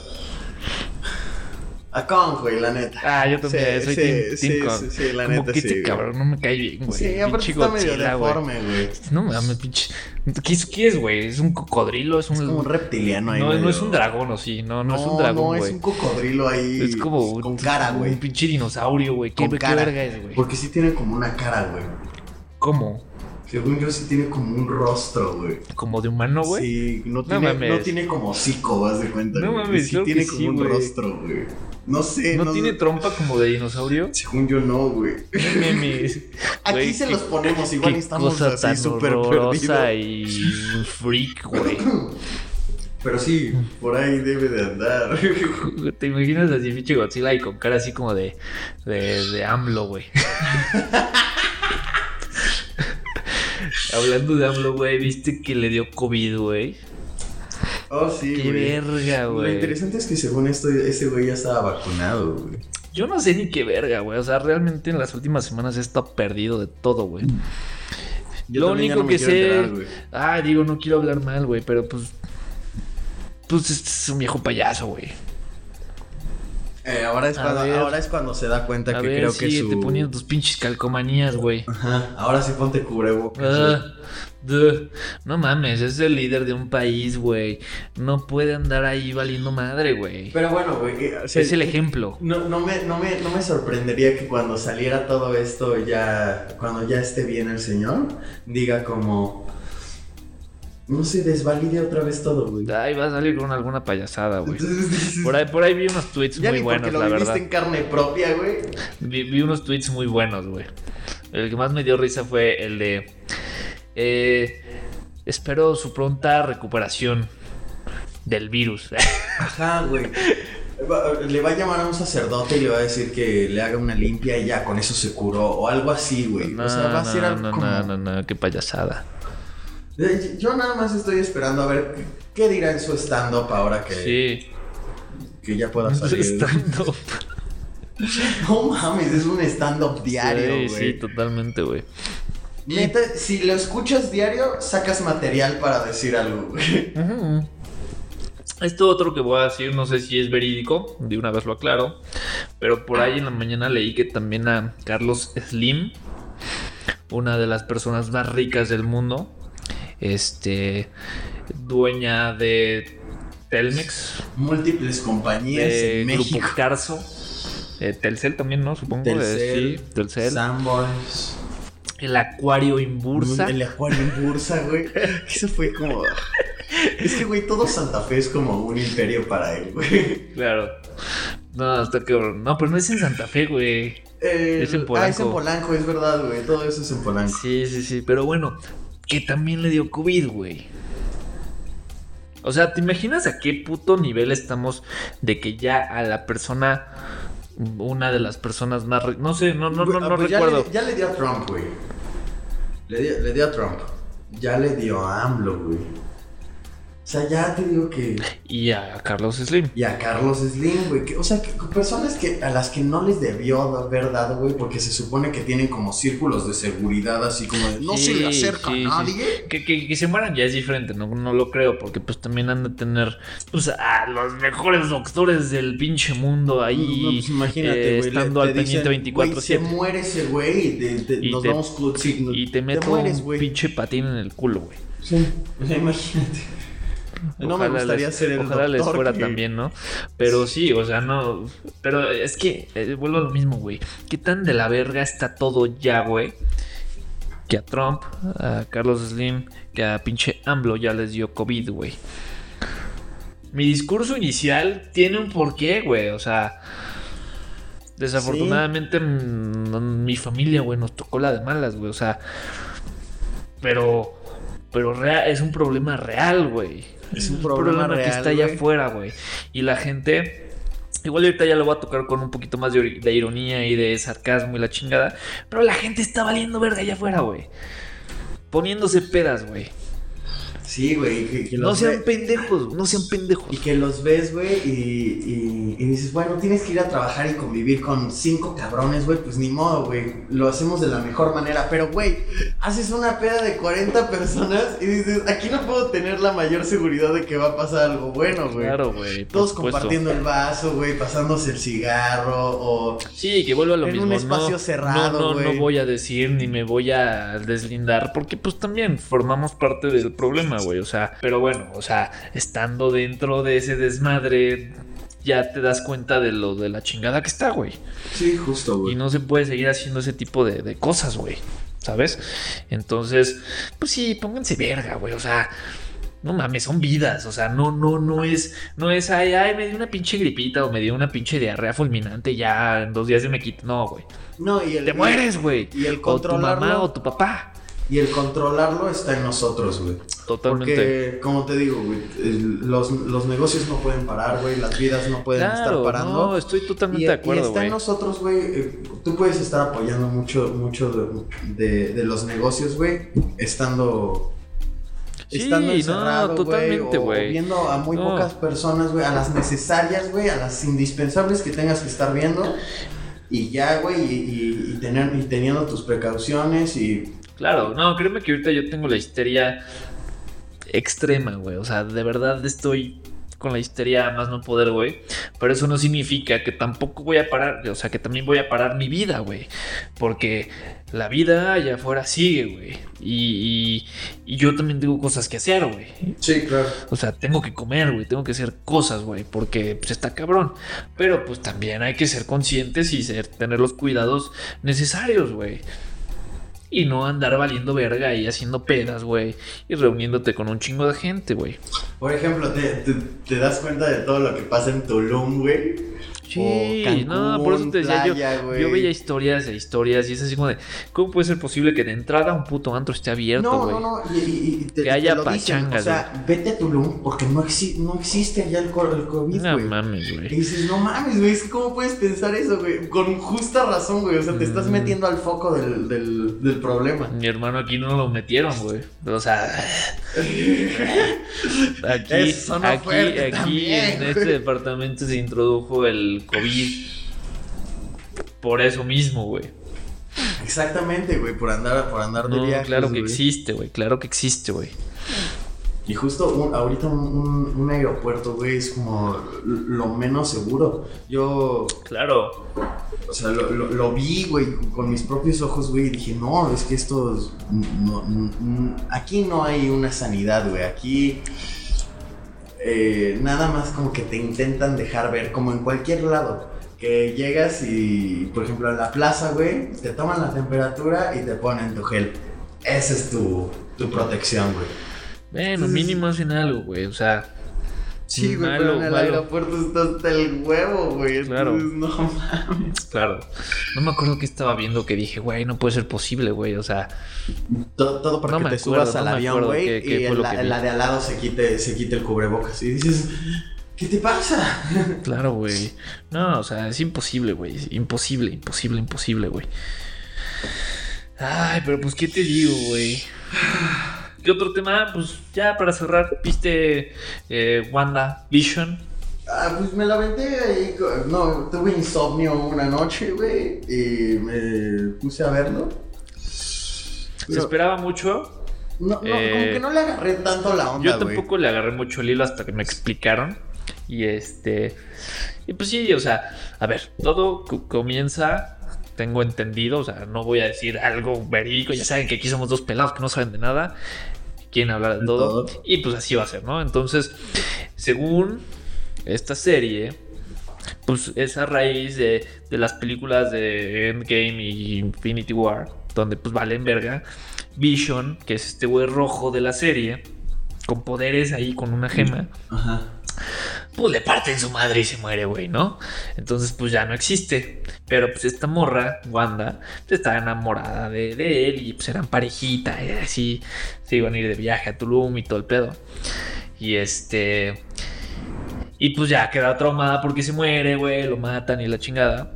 A Kong, güey, la neta. Ah, yo también, Sí, soy sí, Team, sí, Kong. sí, sí, la Como neta, que sí, este güey. cabrón no me cae bien, güey. Sí, aparte Pinche está medio Godzilla, güey. deforme, güey. No mames, pinche. ¿Qué es, qué es, güey? ¿Es un cocodrilo? ¿Es un.? Como un reptiliano ahí. no, no medio- es un dragón, ¿o sí? No, no, es un dragón, No, güey. es un cocodrilo ahí. Es como un- Con cara, Un güey. pinche dinosaurio, güey. ¿Qué, Con qué cara. verga es, güey? Porque sí tiene como una cara, güey. ¿Cómo? Según yo, sí tiene como un rostro, güey. ¿Como de humano, güey? Sí, no tiene, no tiene como hocico, vas de cuenta. No güey. mames, sí que tiene sí, como un güey. rostro, güey. No sé, ¿No, no, tiene trompa como de dinosaurio? Según yo, no, güey. Aquí Güey, se qué- los ponemos, igual Qué estamos cosa así tan súper perdidos. y freak, güey. Pero sí, por ahí debe de andar. ¿Te imaginas así, pinche Godzilla y con cara así como de, de, de AMLO, güey? Hablando de AMLO, güey, ¿viste que le dio COVID, güey? Oh, sí, Qué güey. verga, Lo güey. interesante es que según esto, ese güey ya estaba vacunado, güey. Yo no sé ni qué verga, güey. O sea, realmente en las últimas semanas he estado perdido de todo, güey. Yo Lo único no que sé. enterar, ah, digo, no quiero hablar mal, güey, pero pues. Pues este es un viejo payaso, güey. Eh, ahora, es cuando, ver. ahora es cuando se da cuenta A que ver, creo que su... poniendo tus pinches calcomanías, güey. Ajá, ahora sí ponte cubrebocas. Duh. No mames, es el líder de un país, güey. No puede andar ahí valiendo madre, güey. Pero bueno, güey. o sea, Es el ejemplo. No, no, me, no, me, no me sorprendería que cuando saliera todo esto, ya cuando ya esté bien el señor, diga como... No se desvalide otra vez todo, güey. Ay, va a salir con alguna payasada, güey. Entonces Por ahí, por ahí vi unos tweets ya muy ni buenos, lo la verdad. en carne propia, güey. Vi, vi unos tweets muy buenos, güey. El que más me dio risa fue el de. eh, espero su pronta recuperación del virus. Ajá, güey. Le va a llamar a un sacerdote y le va a decir que le haga una limpia y ya con eso se curó o algo así, güey. No, o sea, va a ser no, algo no, como... no, no, no, qué payasada. Yo nada más estoy esperando a ver qué dirá en su stand-up ahora que, Sí. que ya pueda salir. Stand-up. No mames, es un stand-up diario, Sí, güey. sí, totalmente, güey. Neta, si lo escuchas diario, sacas material para decir algo, güey. Esto otro que voy a decir, no sé si es verídico, de una vez lo aclaro, pero por ahí en la mañana leí que también a Carlos Slim, una de las personas más ricas del mundo, este, dueña de Telmex, Múltiples compañías de en Grupo México. Carso, eh, Telcel también, ¿no? Supongo. eh, Telcel, sí, Telcel. Sanborns. El Acuario Inbursa. El acuario en bursa, güey. Eso fue como. Es que, güey, todo Santa Fe es como un imperio para él, güey. Claro. No, está cabrón. No, pero no es en Santa Fe, güey. Eh, Es en Ah, es Polanco. en Polanco, es verdad, güey. Todo eso es en Polanco. Sí, sí, sí. Pero bueno, que también le dio COVID, güey. O sea, ¿te imaginas a qué puto nivel estamos de que ya a la persona, una de las personas más... No sé, no, no, no, no Pues ya recuerdo. le- Ya le, dio a Trump, güey. Le dio, le dio a Trump. Ya le dio a AMLO, güey. O sea, ya te digo que. Y a Carlos Slim. Y a Carlos Slim, güey. que- O sea, que personas que, a las que no les debió haber dado, güey, porque se supone que tienen como círculos de seguridad, así como de no se le acerca sí, a sí. nadie. Que, que- que se mueran ya es diferente, no, no lo creo, porque pues también han de tener pues, a los mejores doctores del pinche mundo ahí No, pues imagínate, eh, güey. estando al pendiente dicen, güey, Se 24-7 muere ese güey y, te- te- Y nos te- vamos cu- sí, no- y te meto mueres, un güey. pinche patín en el culo, güey. Sí, o sea, imagínate. No me Ojalá gustaría les- ser el Ojalá les fuera que- también, ¿no? Pero sí, o sea, no. Pero es que eh, vuelvo a lo mismo, güey. ¿Qué tan de la verga está todo ya, güey? Que a Trump, a Carlos Slim, que a pinche AMLO ya les dio COVID, güey. Mi discurso inicial tiene un porqué, güey. O sea, desafortunadamente mm, mi familia, güey, nos tocó la de malas, güey. O sea, pero, pero es un problema real, güey. Es un problema que real, está allá afuera, güey. Y la gente, igual ahorita ya lo voy a tocar con un poquito más de, de ironía y de sarcasmo y la chingada. Pero la gente está valiendo verga allá afuera, güey. Poniéndose pedas, güey. Sí, güey. Que, que No sean ve- pendejos, no sean pendejos. Y que los ves, güey, y, y- y dices, bueno, tienes que ir a trabajar y convivir con cinco cabrones, güey, pues ni modo, güey, lo hacemos de la mejor manera, pero, güey, haces una peda de 40 personas y dices, aquí no puedo tener la mayor seguridad de que va a pasar algo bueno, güey. Claro, güey. Todos supuesto. compartiendo el vaso, güey, pasándose el cigarro o... Sí, que vuelva a lo En mismo. un espacio no, cerrado, No, no, no güey. voy a decir ni me voy a deslindar porque pues también formamos parte del problema, güey. O sea, pero bueno, o sea, estando dentro de ese desmadre ya te das cuenta de lo de la chingada que está, güey. Sí, justo, Y güey. no se puede seguir haciendo ese tipo de, de cosas, güey. ¿Sabes? Entonces, pues sí, pónganse verga, güey. O sea, no mames, son vidas. O sea, no, no, no es, no es, ay, ay, me dio una pinche gripita o me dio una pinche diarrea fulminante y ya en dos días se me quita. No, güey. No, y el... Te mueres, güey. Y el O tu mamá o tu papá. Y el controlarlo está en nosotros, güey. Totalmente. Porque, como te digo, güey, los, los negocios no pueden parar, güey, las vidas no pueden estar Claro, parando. no, estoy totalmente y, de y acuerdo, está güey. en nosotros, güey. eh, tú puedes estar apoyando mucho, mucho de, de- de los negocios, güey, estando. Sí, estando no, encerrado, güey, totalmente, güey. viendo a muy No. pocas personas, güey, a las necesarias, güey, a las indispensables que tengas que estar viendo. Y ya, güey, y, y- y tener, y teniendo tus precauciones y Claro, no, créeme que ahorita yo tengo la histeria extrema, güey. O sea, de verdad estoy con la histeria más no poder, güey. Pero eso no significa que tampoco voy a parar, o sea, que también voy a parar mi vida, güey. Porque la vida allá afuera sigue, güey. Y, y, yo también tengo cosas que hacer, güey. Sí, claro. O sea, tengo que comer, güey. Tengo que hacer cosas, güey. Porque pues, está cabrón. Pero pues también hay que ser conscientes y ser, tener los cuidados necesarios, güey. Y no andar valiendo verga y haciendo pedas, güey. Y reuniéndote con un chingo de gente, güey. Por ejemplo, ¿te, te, das cuenta de todo lo que pasa en Tulum, güey? Sí, no, por eso te decía yo. Yo veía historias e historias y es así como de. ¿Cómo puede ser posible que de entrada un puto antro esté abierto? No, no, no. Y, que haya pachangas. O sea, vete a Tulum porque no, no existe allá el, el COVID, güey. No mames, güey. Y dices, no mames, güey. ¿Cómo puedes pensar eso, güey? Con justa razón, güey. O sea, te estás mm. metiendo al foco del, del, del problema. Mi hermano aquí no lo metieron, güey. O sea. aquí, aquí, aquí en este departamento se introdujo el COVID. Por eso mismo, güey. Exactamente, güey, por andar, por andar de viajes. Claro que existe, güey, claro que existe, güey. Y justo ahorita un, aeropuerto, güey, es como lo menos seguro. Yo. Claro. O sea, lo, vi, güey, con mis propios ojos, güey, y dije, no, es que esto. aquí no hay una sanidad, güey. Aquí. Eh, nada más como que te intentan dejar ver, como en cualquier lado. Que llegas y, por ejemplo, a la plaza, güey, te toman la temperatura y te ponen tu gel. Esa es tu, tu protección, güey. Bueno, mínimo hacen algo, güey. O sea. Sí, güey, pero en el aeropuerto está hasta el huevo, güey. Claro. no mames. Claro. No me acuerdo que estaba viendo que dije, güey, no puede ser posible, güey. O sea. Todo, todo para que te subas al avión, güey. Y el, la, la, de al lado se quite, se quite el cubrebocas. Y dices. ¿Qué te pasa? Claro, güey. No, o sea, es imposible, güey. Imposible, imposible, imposible, güey. Ay, pero pues, ¿qué te digo, güey? ¿Qué otro tema? Pues ya para cerrar, ¿viste eh, Wanda Vision? Ah, pues me la aventé ahí. No, tuve insomnio una noche, güey. Y me puse a verlo. ¿Se esperaba mucho? No, no como eh, que no le agarré tanto la onda. Yo tampoco le agarré mucho el hilo hasta que me explicaron. Y este. Y pues sí, o sea, a ver, todo comienza tengo entendido, o sea, no voy a decir algo verídico, ya saben que aquí somos dos pelados que no saben de nada quieren hablar de todo. Y pues así va a ser, ¿no? Entonces, según esta serie, pues es a raíz de, las películas de Endgame y Infinity War, donde pues valen verga. Vision, que es este güey rojo de la serie, con poderes ahí, con una gema. Ajá pues le parten su madre y se muere, güey, ¿no? Entonces, pues ya no existe. Pero pues esta morra, Wanda, pues, estaba enamorada de, él y pues eran parejita y así se iban a ir de viaje a Tulum y todo el pedo. Y este... Y pues ya queda traumada porque se muere, güey, lo matan y la chingada.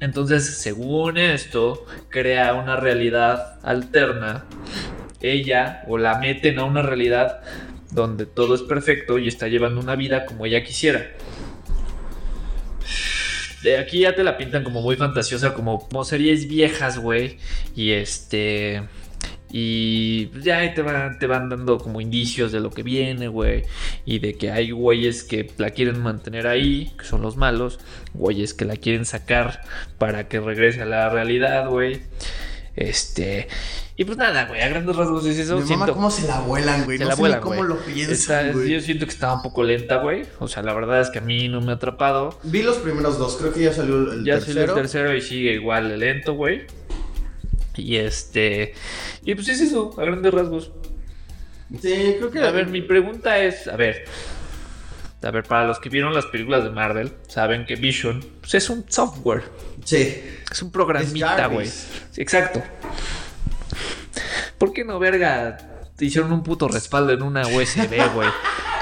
Entonces, según esto, crea una realidad alterna. Ella, o la meten a una realidad donde todo es perfecto y está llevando una vida como ella quisiera. De aquí ya te la pintan como muy fantasiosa, como, series viejas, güey. Y este. Y pues ya te van, te van dando como indicios de lo que viene, güey. Y de que hay güeyes que la quieren mantener ahí, que son los malos. Güeyes que la quieren sacar para que regrese a la realidad, güey. Este. Y pues nada, güey, a grandes rasgos es eso. Mi siento... cómo se la vuelan, güey. Se no la vuelan, cómo lo piensan, Yo siento que estaba un poco lenta, güey. O sea, la verdad es que a mí no me ha atrapado. Vi los primeros dos, creo que ya salió el ya tercero. Ya salió el tercero y sigue igual lento, güey. Y este. Y pues es eso, a grandes rasgos. Sí, creo que. A ver, mi pregunta es: a ver. A ver, para los que vieron las películas de Marvel, saben que Vision pues, es un software. Sí. Es un programita, güey. exacto. ¿Por qué no, verga? Te hicieron un puto respaldo en una USB, güey.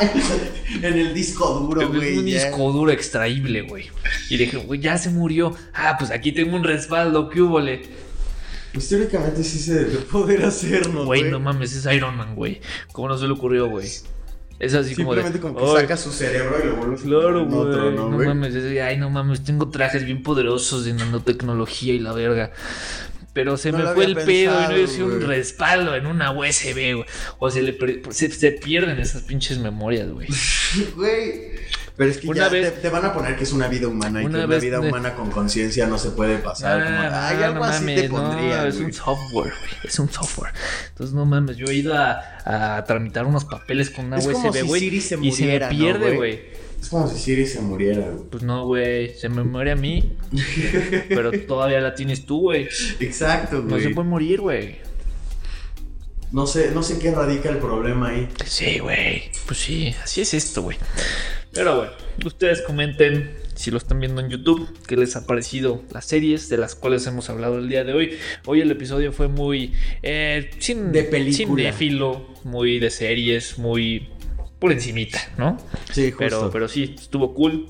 en el disco duro, güey. En un disco duro extraíble, güey. Y dije, güey, ya se murió. Ah, pues aquí tengo un respaldo, ¿qué hubo, Pues teóricamente sí se debe poder hacer, ¿no? Güey, no mames, es Iron Man, güey. ¿Cómo no se le ocurrió, güey? Es así como de. como que saca su cerebro y lo vuelve claro, güey. Otro, ¿no, no mames, ay, no mames, tengo trajes bien poderosos de nanotecnología y la verga. pero se No me fue el pedo y no hice un güey. respaldo en una USB, güey. O se le se, se pierden esas pinches memorias, güey. Güey. Pero es que Una ya vez- te, te van a poner que es una vida humana y que una vida de- humana con conciencia no se puede pasar. como, Ah, ay, no, algo no así mames, te pondría. no, es un software, güey. Es un software. Entonces, no mames, yo he ido a, a tramitar unos papeles con una Es como USB, si güey. Siri se y se me ¿no, pierde, güey? Es como si Siri se muriera, güey. Pues no, güey. Se me muere a mí. pero todavía la tienes tú, güey. Exacto, No güey. se puede morir, güey. No sé, no sé qué radica el problema ahí. Sí, güey. Pues sí, así es esto, güey. Pero bueno, ustedes comenten si lo están viendo en YouTube, qué les ha parecido las series de las cuales hemos hablado el día de hoy. Hoy el episodio fue muy eh, sin, De película. cinéfilo, muy de series, muy por encimita, ¿no? Sí, justo. Pero, pero sí, estuvo cool.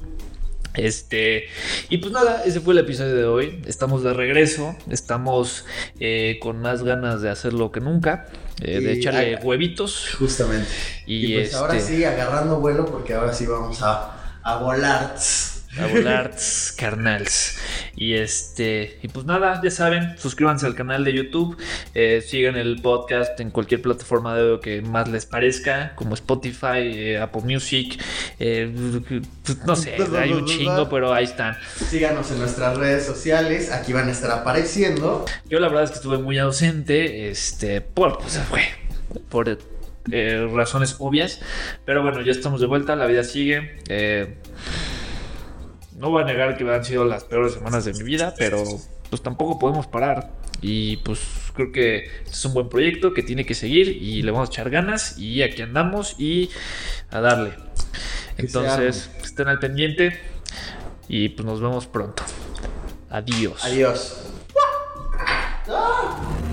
Este, y pues nada, ese fue el episodio de hoy. Estamos de regreso, estamos eh, con más ganas de hacerlo que nunca, eh, de echarle huevitos. Justamente. Y, Y, pues ahora este, sí, agarrando vuelo, porque ahora sí vamos a, a volar. A volar, tss, carnals. Y este, y pues nada, ya saben, suscríbanse al canal de YouTube, eh, sigan el podcast en cualquier plataforma de audio que más les parezca, como Spotify, eh, Apple Music, eh, pues, no sé, hay un chingo, pero ahí están. Síganos en nuestras redes sociales, aquí van a estar apareciendo. Yo la verdad es que estuve muy ausente, este, por, pues, fue, por razones obvias, pero bueno, ya estamos de vuelta, la vida sigue. eh, no voy a negar que han sido las peores semanas de mi vida, pero pues tampoco podemos parar. Y pues creo que este es un buen proyecto que tiene que seguir y le vamos a echar ganas y aquí andamos y a darle. Entonces, estén al pendiente y pues nos vemos pronto. Adiós. Adiós. Ah.